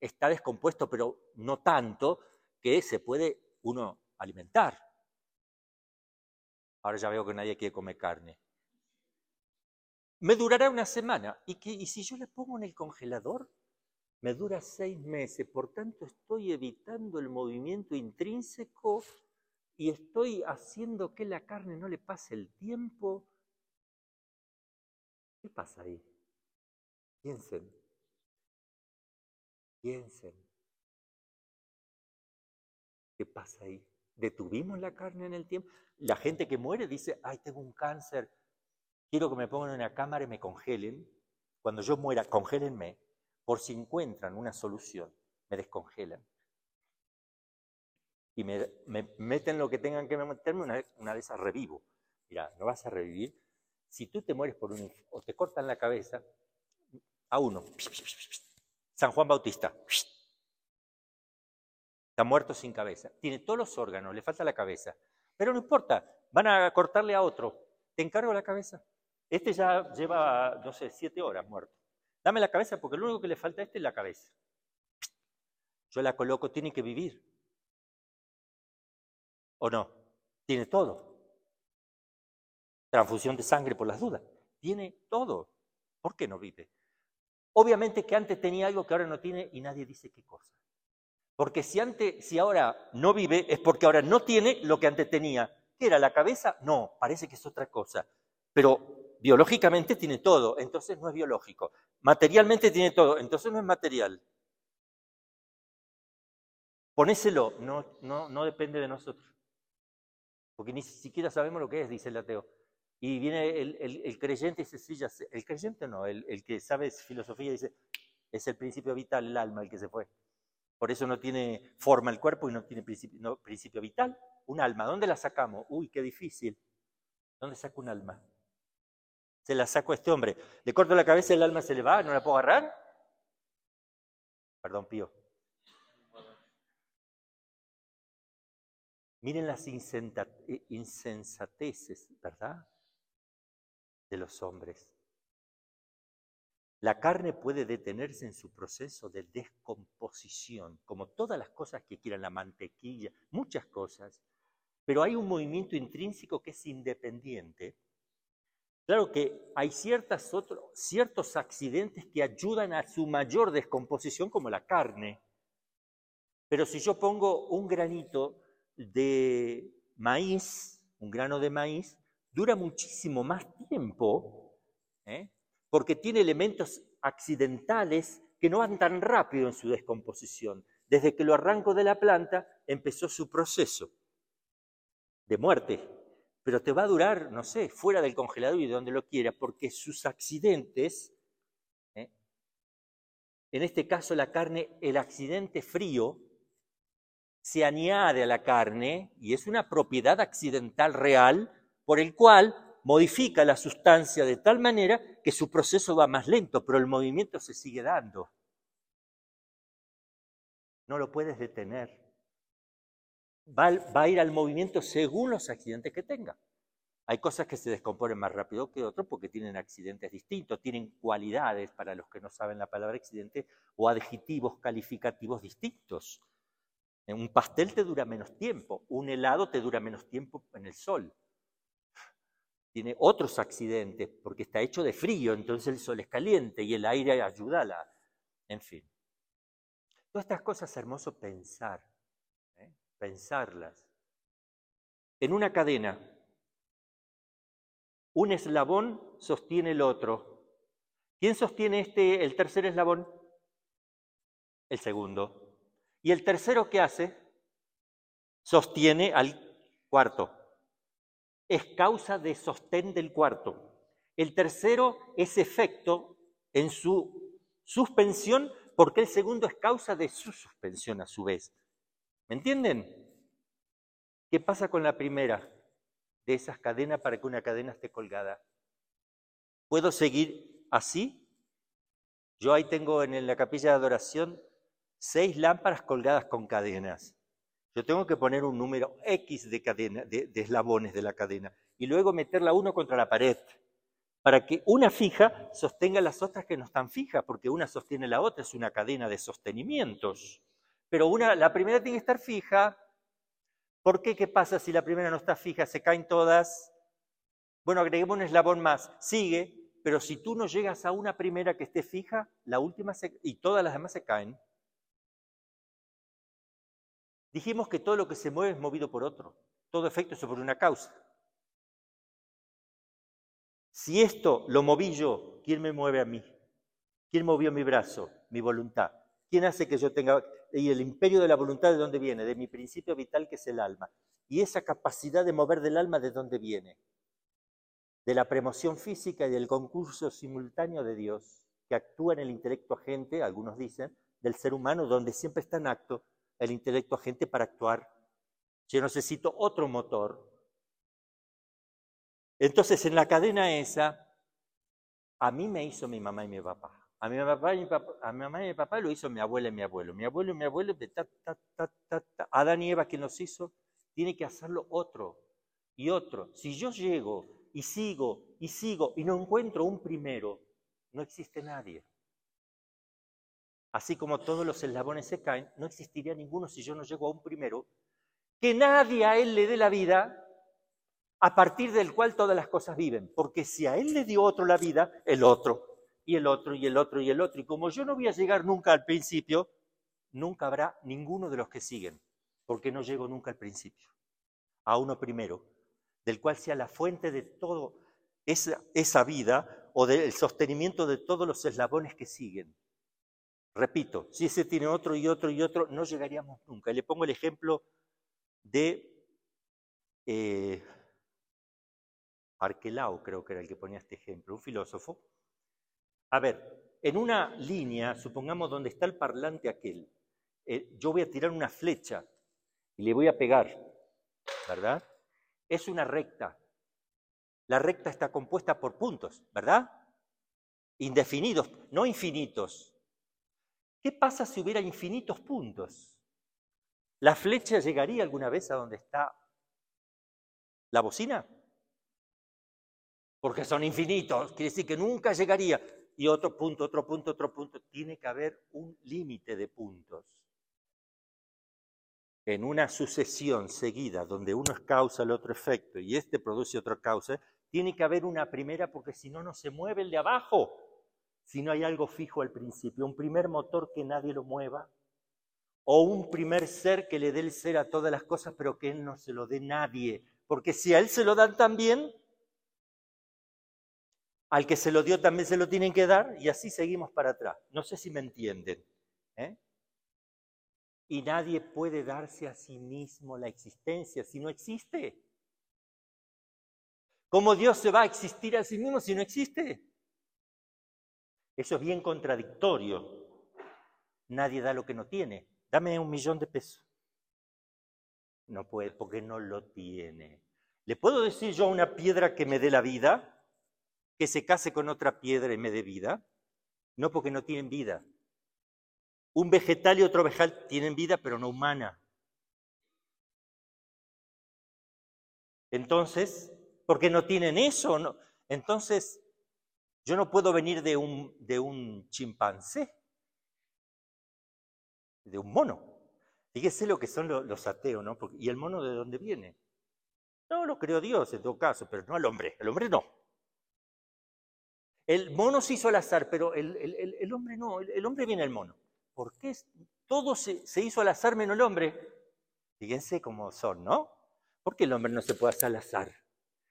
[SPEAKER 2] está descompuesto, pero no tanto que se puede uno alimentar. Ahora ya veo que nadie quiere comer carne. Me durará una semana. ¿Y, ¿Y si yo le pongo en el congelador? Me dura seis meses. Por tanto, estoy evitando el movimiento intrínseco y estoy haciendo que la carne no le pase el tiempo. ¿Qué pasa ahí? Piensen. Piensen. ¿Qué pasa ahí? Detuvimos la carne en el tiempo. La gente que muere dice, ay, tengo un cáncer, quiero que me pongan en una cámara y me congelen. Cuando yo muera, congélenme, por si encuentran una solución, me descongelan. Y me, meten lo que tengan que meterme, una, una esas revivo. Mira, no vas a revivir. Si tú te mueres por un o te cortan la cabeza, a uno, San Juan Bautista, está muerto sin cabeza. Tiene todos los órganos, le falta la cabeza. Pero no importa, van a cortarle a otro. Te encargo la cabeza. Este ya lleva, no sé, siete horas muerto. Dame la cabeza porque lo único que le falta a este es la cabeza. Yo la coloco, tiene que vivir. ¿O no? Tiene todo. Transfusión de sangre por las dudas. Tiene todo. ¿Por qué no vive? Obviamente que antes tenía algo que ahora no tiene y nadie dice qué cosa. Porque si antes, si ahora no vive, es porque ahora no tiene lo que antes tenía. ¿Qué era la cabeza? No, parece que es otra cosa. Pero biológicamente tiene todo, entonces no es biológico. Materialmente tiene todo, entonces no es material. Ponéselo, no, no, no depende de nosotros. Porque ni siquiera sabemos lo que es, dice el ateo. Y viene el, creyente y dice, sí, ya sé. El creyente no, el, que sabe filosofía dice, es el principio vital, el alma, el que se fue. Por eso no tiene forma el cuerpo y no tiene principio, vital. Un alma, ¿dónde la sacamos? Uy, qué difícil. ¿Dónde saco un alma? Se la saco a este hombre. Le corto la cabeza, el alma se le va, ¿no la puedo agarrar? Perdón, Pío. Miren las eh, insensateces, ¿verdad? De los hombres. La carne puede detenerse en su proceso de descomposición, como todas las cosas que quieran, la mantequilla, muchas cosas, pero hay un movimiento intrínseco que es independiente. Claro que hay ciertas ciertos accidentes que ayudan a su mayor descomposición, como la carne. Pero si yo pongo un granito de maíz, un grano de maíz, dura muchísimo más tiempo, ¿eh? Porque tiene elementos accidentales que no van tan rápido en su descomposición. Desde que lo arranco de la planta, empezó su proceso de muerte, pero te va a durar, no sé, fuera del congelador y de donde lo quiera, porque sus accidentes, ¿eh? en este caso la carne, el accidente frío, se añade a la carne y es una propiedad accidental real por el cual modifica la sustancia de tal manera que su proceso va más lento, pero el movimiento se sigue dando. No lo puedes detener. Va, a ir al movimiento según los accidentes que tenga. Hay cosas que se descomponen más rápido que otros porque tienen accidentes distintos, tienen cualidades, para los que no saben la palabra accidente, o adjetivos calificativos distintos. Un pastel te dura menos tiempo, un helado te dura menos tiempo en el sol. Tiene otros accidentes porque está hecho de frío, entonces el sol es caliente y el aire ayuda a la... En fin. Todas estas cosas es hermoso pensar, ¿eh? pensarlas. En una cadena, un eslabón sostiene el otro. ¿Quién sostiene este, el tercer eslabón? El segundo. Y el tercero, ¿qué hace? Sostiene al cuarto. Es causa de sostén del cuarto. El tercero es efecto en su suspensión porque el segundo es causa de su suspensión a su vez. ¿Me entienden? ¿Qué pasa con la primera de esas cadenas para que una cadena esté colgada? ¿Puedo seguir así? Yo ahí tengo en la capilla de adoración seis lámparas colgadas con cadenas. Yo tengo que poner un número X de, cadena, de, eslabones de la cadena y luego meterla uno contra la pared para que una fija sostenga las otras que no están fijas, porque una sostiene la otra, es una cadena de sostenimientos. Pero una, la primera tiene que estar fija. ¿Por qué? ¿Qué pasa si la primera no está fija? ¿Se caen todas? Bueno, agreguemos un eslabón más. Sigue, pero si tú no llegas a una primera que esté fija, la última y todas las demás se caen. Dijimos que todo lo que se mueve es movido por otro, todo efecto es por una causa. Si esto lo moví yo, ¿quién me mueve a mí? ¿Quién movió mi brazo, mi voluntad? ¿Quién hace que yo tenga... y el imperio de la voluntad de dónde viene, de mi principio vital que es el alma. Y esa capacidad de mover del alma de dónde viene, de la premoción física y del concurso simultáneo de Dios, que actúa en el intelecto agente, algunos dicen, del ser humano, donde siempre está en acto el intelecto agente para actuar. Yo necesito otro motor. Entonces, en la cadena esa, a mí me hizo mi mamá y mi papá. A mi, papá y mi papá, a mi mamá y mi papá lo hizo mi abuela y mi abuelo. Mi abuelo y mi abuelo, de ta, ta, ta, ta, ta. Adán y Eva, quien los hizo, tiene que hacerlo otro y otro. Si yo llego y sigo y sigo y no encuentro un primero, no existe nadie. Así como todos los eslabones se caen, no existiría ninguno si yo no llego a un primero, que nadie a él le dé la vida a partir del cual todas las cosas viven. Porque si a él le dio otro la vida, el otro y el otro y el otro y el otro. Y como yo no voy a llegar nunca al principio, nunca habrá ninguno de los que siguen, porque no llego nunca al principio, a uno primero, del cual sea la fuente de todo esa, esa vida o del sostenimiento de todos los eslabones que siguen. Repito, si ese tiene otro y otro y otro, no llegaríamos nunca. Le pongo el ejemplo de eh, Arquelao, creo que era el que ponía este ejemplo, un filósofo, a ver, en una línea, supongamos donde está el parlante aquel, eh, yo voy a tirar una flecha y le voy a pegar, ¿verdad? Es una recta. La recta está compuesta por puntos, ¿verdad? Indefinidos, no infinitos. ¿Qué pasa si hubiera infinitos puntos? ¿La flecha llegaría alguna vez a donde está la bocina? Porque son infinitos, quiere decir que nunca llegaría y otro punto, otro punto, otro punto. Tiene que haber un límite de puntos. En una sucesión seguida, donde uno es causa, el otro efecto, y este produce otra causa, tiene que haber una primera porque si no, no se mueve el de abajo. Si no hay algo fijo al principio, un primer motor que nadie lo mueva, o un primer ser que le dé el ser a todas las cosas, pero que él no se lo dé nadie. Porque si a él se lo dan también, al que se lo dio también se lo tienen que dar y así seguimos para atrás. No sé si me entienden. ¿eh? Y nadie puede darse a sí mismo la existencia si no existe. ¿Cómo Dios se va a existir a sí mismo si no existe? Eso es bien contradictorio. Nadie da lo que no tiene. Dame un millón de pesos. No puede porque no lo tiene. ¿Le puedo decir yo a una piedra que me dé la vida? que se case con otra piedra y me dé vida? No porque no tienen vida. Un vegetal y otro vegetal tienen vida, pero no humana. Entonces, porque no tienen eso. Entonces, yo no puedo venir de un, de un chimpancé, de un mono. Fíjese lo que son los, ateos, ¿no? ¿Y el mono de dónde viene? No, lo creó Dios en todo caso, pero no el hombre. El hombre no. El mono se hizo al azar, pero el, hombre no, el, hombre viene al mono. ¿Por qué todo se, hizo al azar menos el hombre? Fíjense cómo son, ¿no? ¿Por qué el hombre no se puede hacer al azar?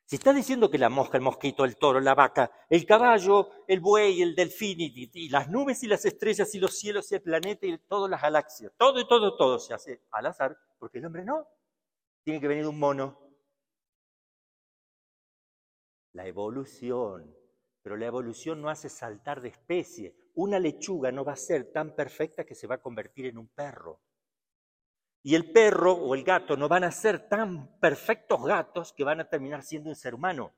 [SPEAKER 2] Si está diciendo que la mosca, el mosquito, el toro, la vaca, el caballo, el buey, el delfín, y, las nubes y las estrellas y los cielos y el planeta y todas las galaxias, todo y todo, todo se hace al azar, porque el hombre no. Tiene que venir un mono. La evolución pero la evolución no hace saltar de especie. Una lechuga no va a ser tan perfecta que se va a convertir en un perro. Y el perro o el gato no van a ser tan perfectos gatos que van a terminar siendo un ser humano.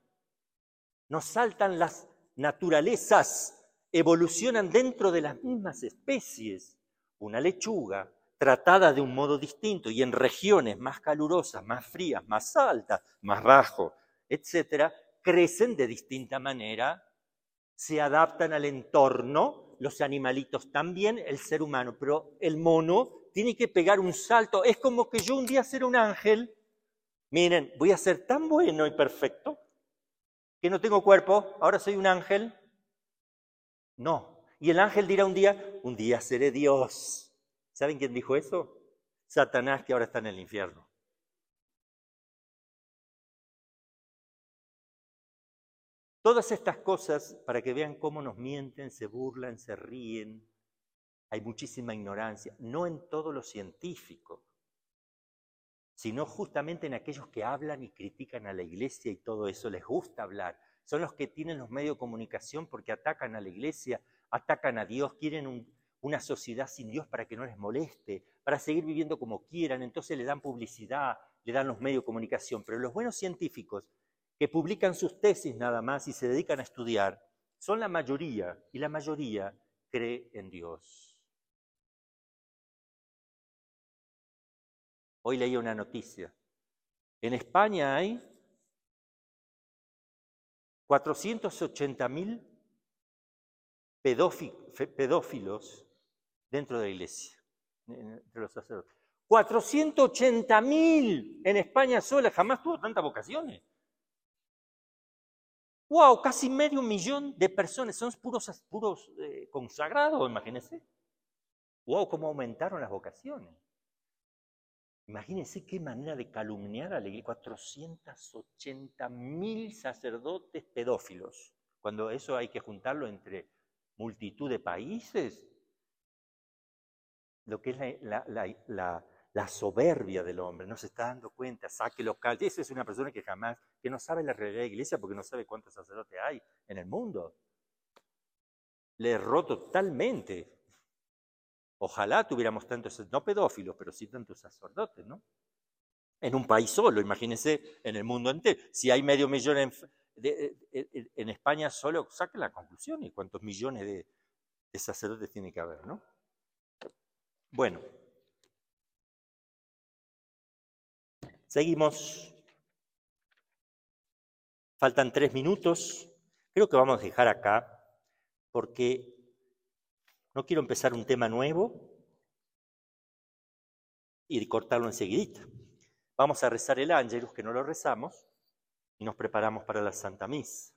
[SPEAKER 2] No saltan las naturalezas, evolucionan dentro de las mismas especies. Una lechuga tratada de un modo distinto y en regiones más calurosas, más frías, más altas, más bajo, etcétera, crecen de distinta manera se adaptan al entorno, los animalitos también, el ser humano, pero el mono tiene que pegar un salto. Es como que yo un día ser un ángel, miren, voy a ser tan bueno y perfecto que no tengo cuerpo, ahora soy un ángel. No. Y el ángel dirá un día, un día seré Dios. ¿Saben quién dijo eso? Satanás que ahora está en el infierno. Todas estas cosas para que vean cómo nos mienten, se burlan, se ríen, hay muchísima ignorancia, no en todo lo científico, sino justamente en aquellos que hablan y critican a la iglesia y todo eso, les gusta hablar. Son los que tienen los medios de comunicación porque atacan a la iglesia, atacan a Dios, quieren una sociedad sin Dios para que no les moleste, para seguir viviendo como quieran, entonces le dan publicidad, le dan los medios de comunicación. Pero los buenos científicos que publican sus tesis nada más y se dedican a estudiar, son la mayoría, y la mayoría cree en Dios. Hoy leí una noticia. En España hay 480 mil pedófilos dentro de la iglesia, entre los sacerdotes. 480 mil en España sola, jamás tuvo tantas vocaciones. ¡Wow! Casi medio millón de personas, son puros, puros eh, consagrados, imagínense. ¡Wow! ¿Cómo aumentaron las vocaciones? Imagínense qué manera de calumniar a la iglesia. 480 mil sacerdotes pedófilos. Cuando eso hay que juntarlo entre multitud de países, lo que es la, soberbia del hombre, no se está dando cuenta, saque local. Esa es una persona que jamás, que no sabe la realidad de la iglesia porque no sabe cuántos sacerdotes hay en el mundo. Le erró totalmente. Ojalá tuviéramos tantos, no pedófilos, pero sí tantos sacerdotes, ¿no? En un país solo, imagínense en el mundo entero. Si hay medio millón en, en España solo, saquen la conclusión y cuántos millones de, de sacerdotes tiene que haber, ¿no? Bueno, seguimos. Faltan tres minutos. Creo que vamos a dejar acá porque no quiero empezar un tema nuevo y cortarlo enseguidita. Vamos a rezar el ángelus, que no lo rezamos, y nos preparamos para la Santa Misa.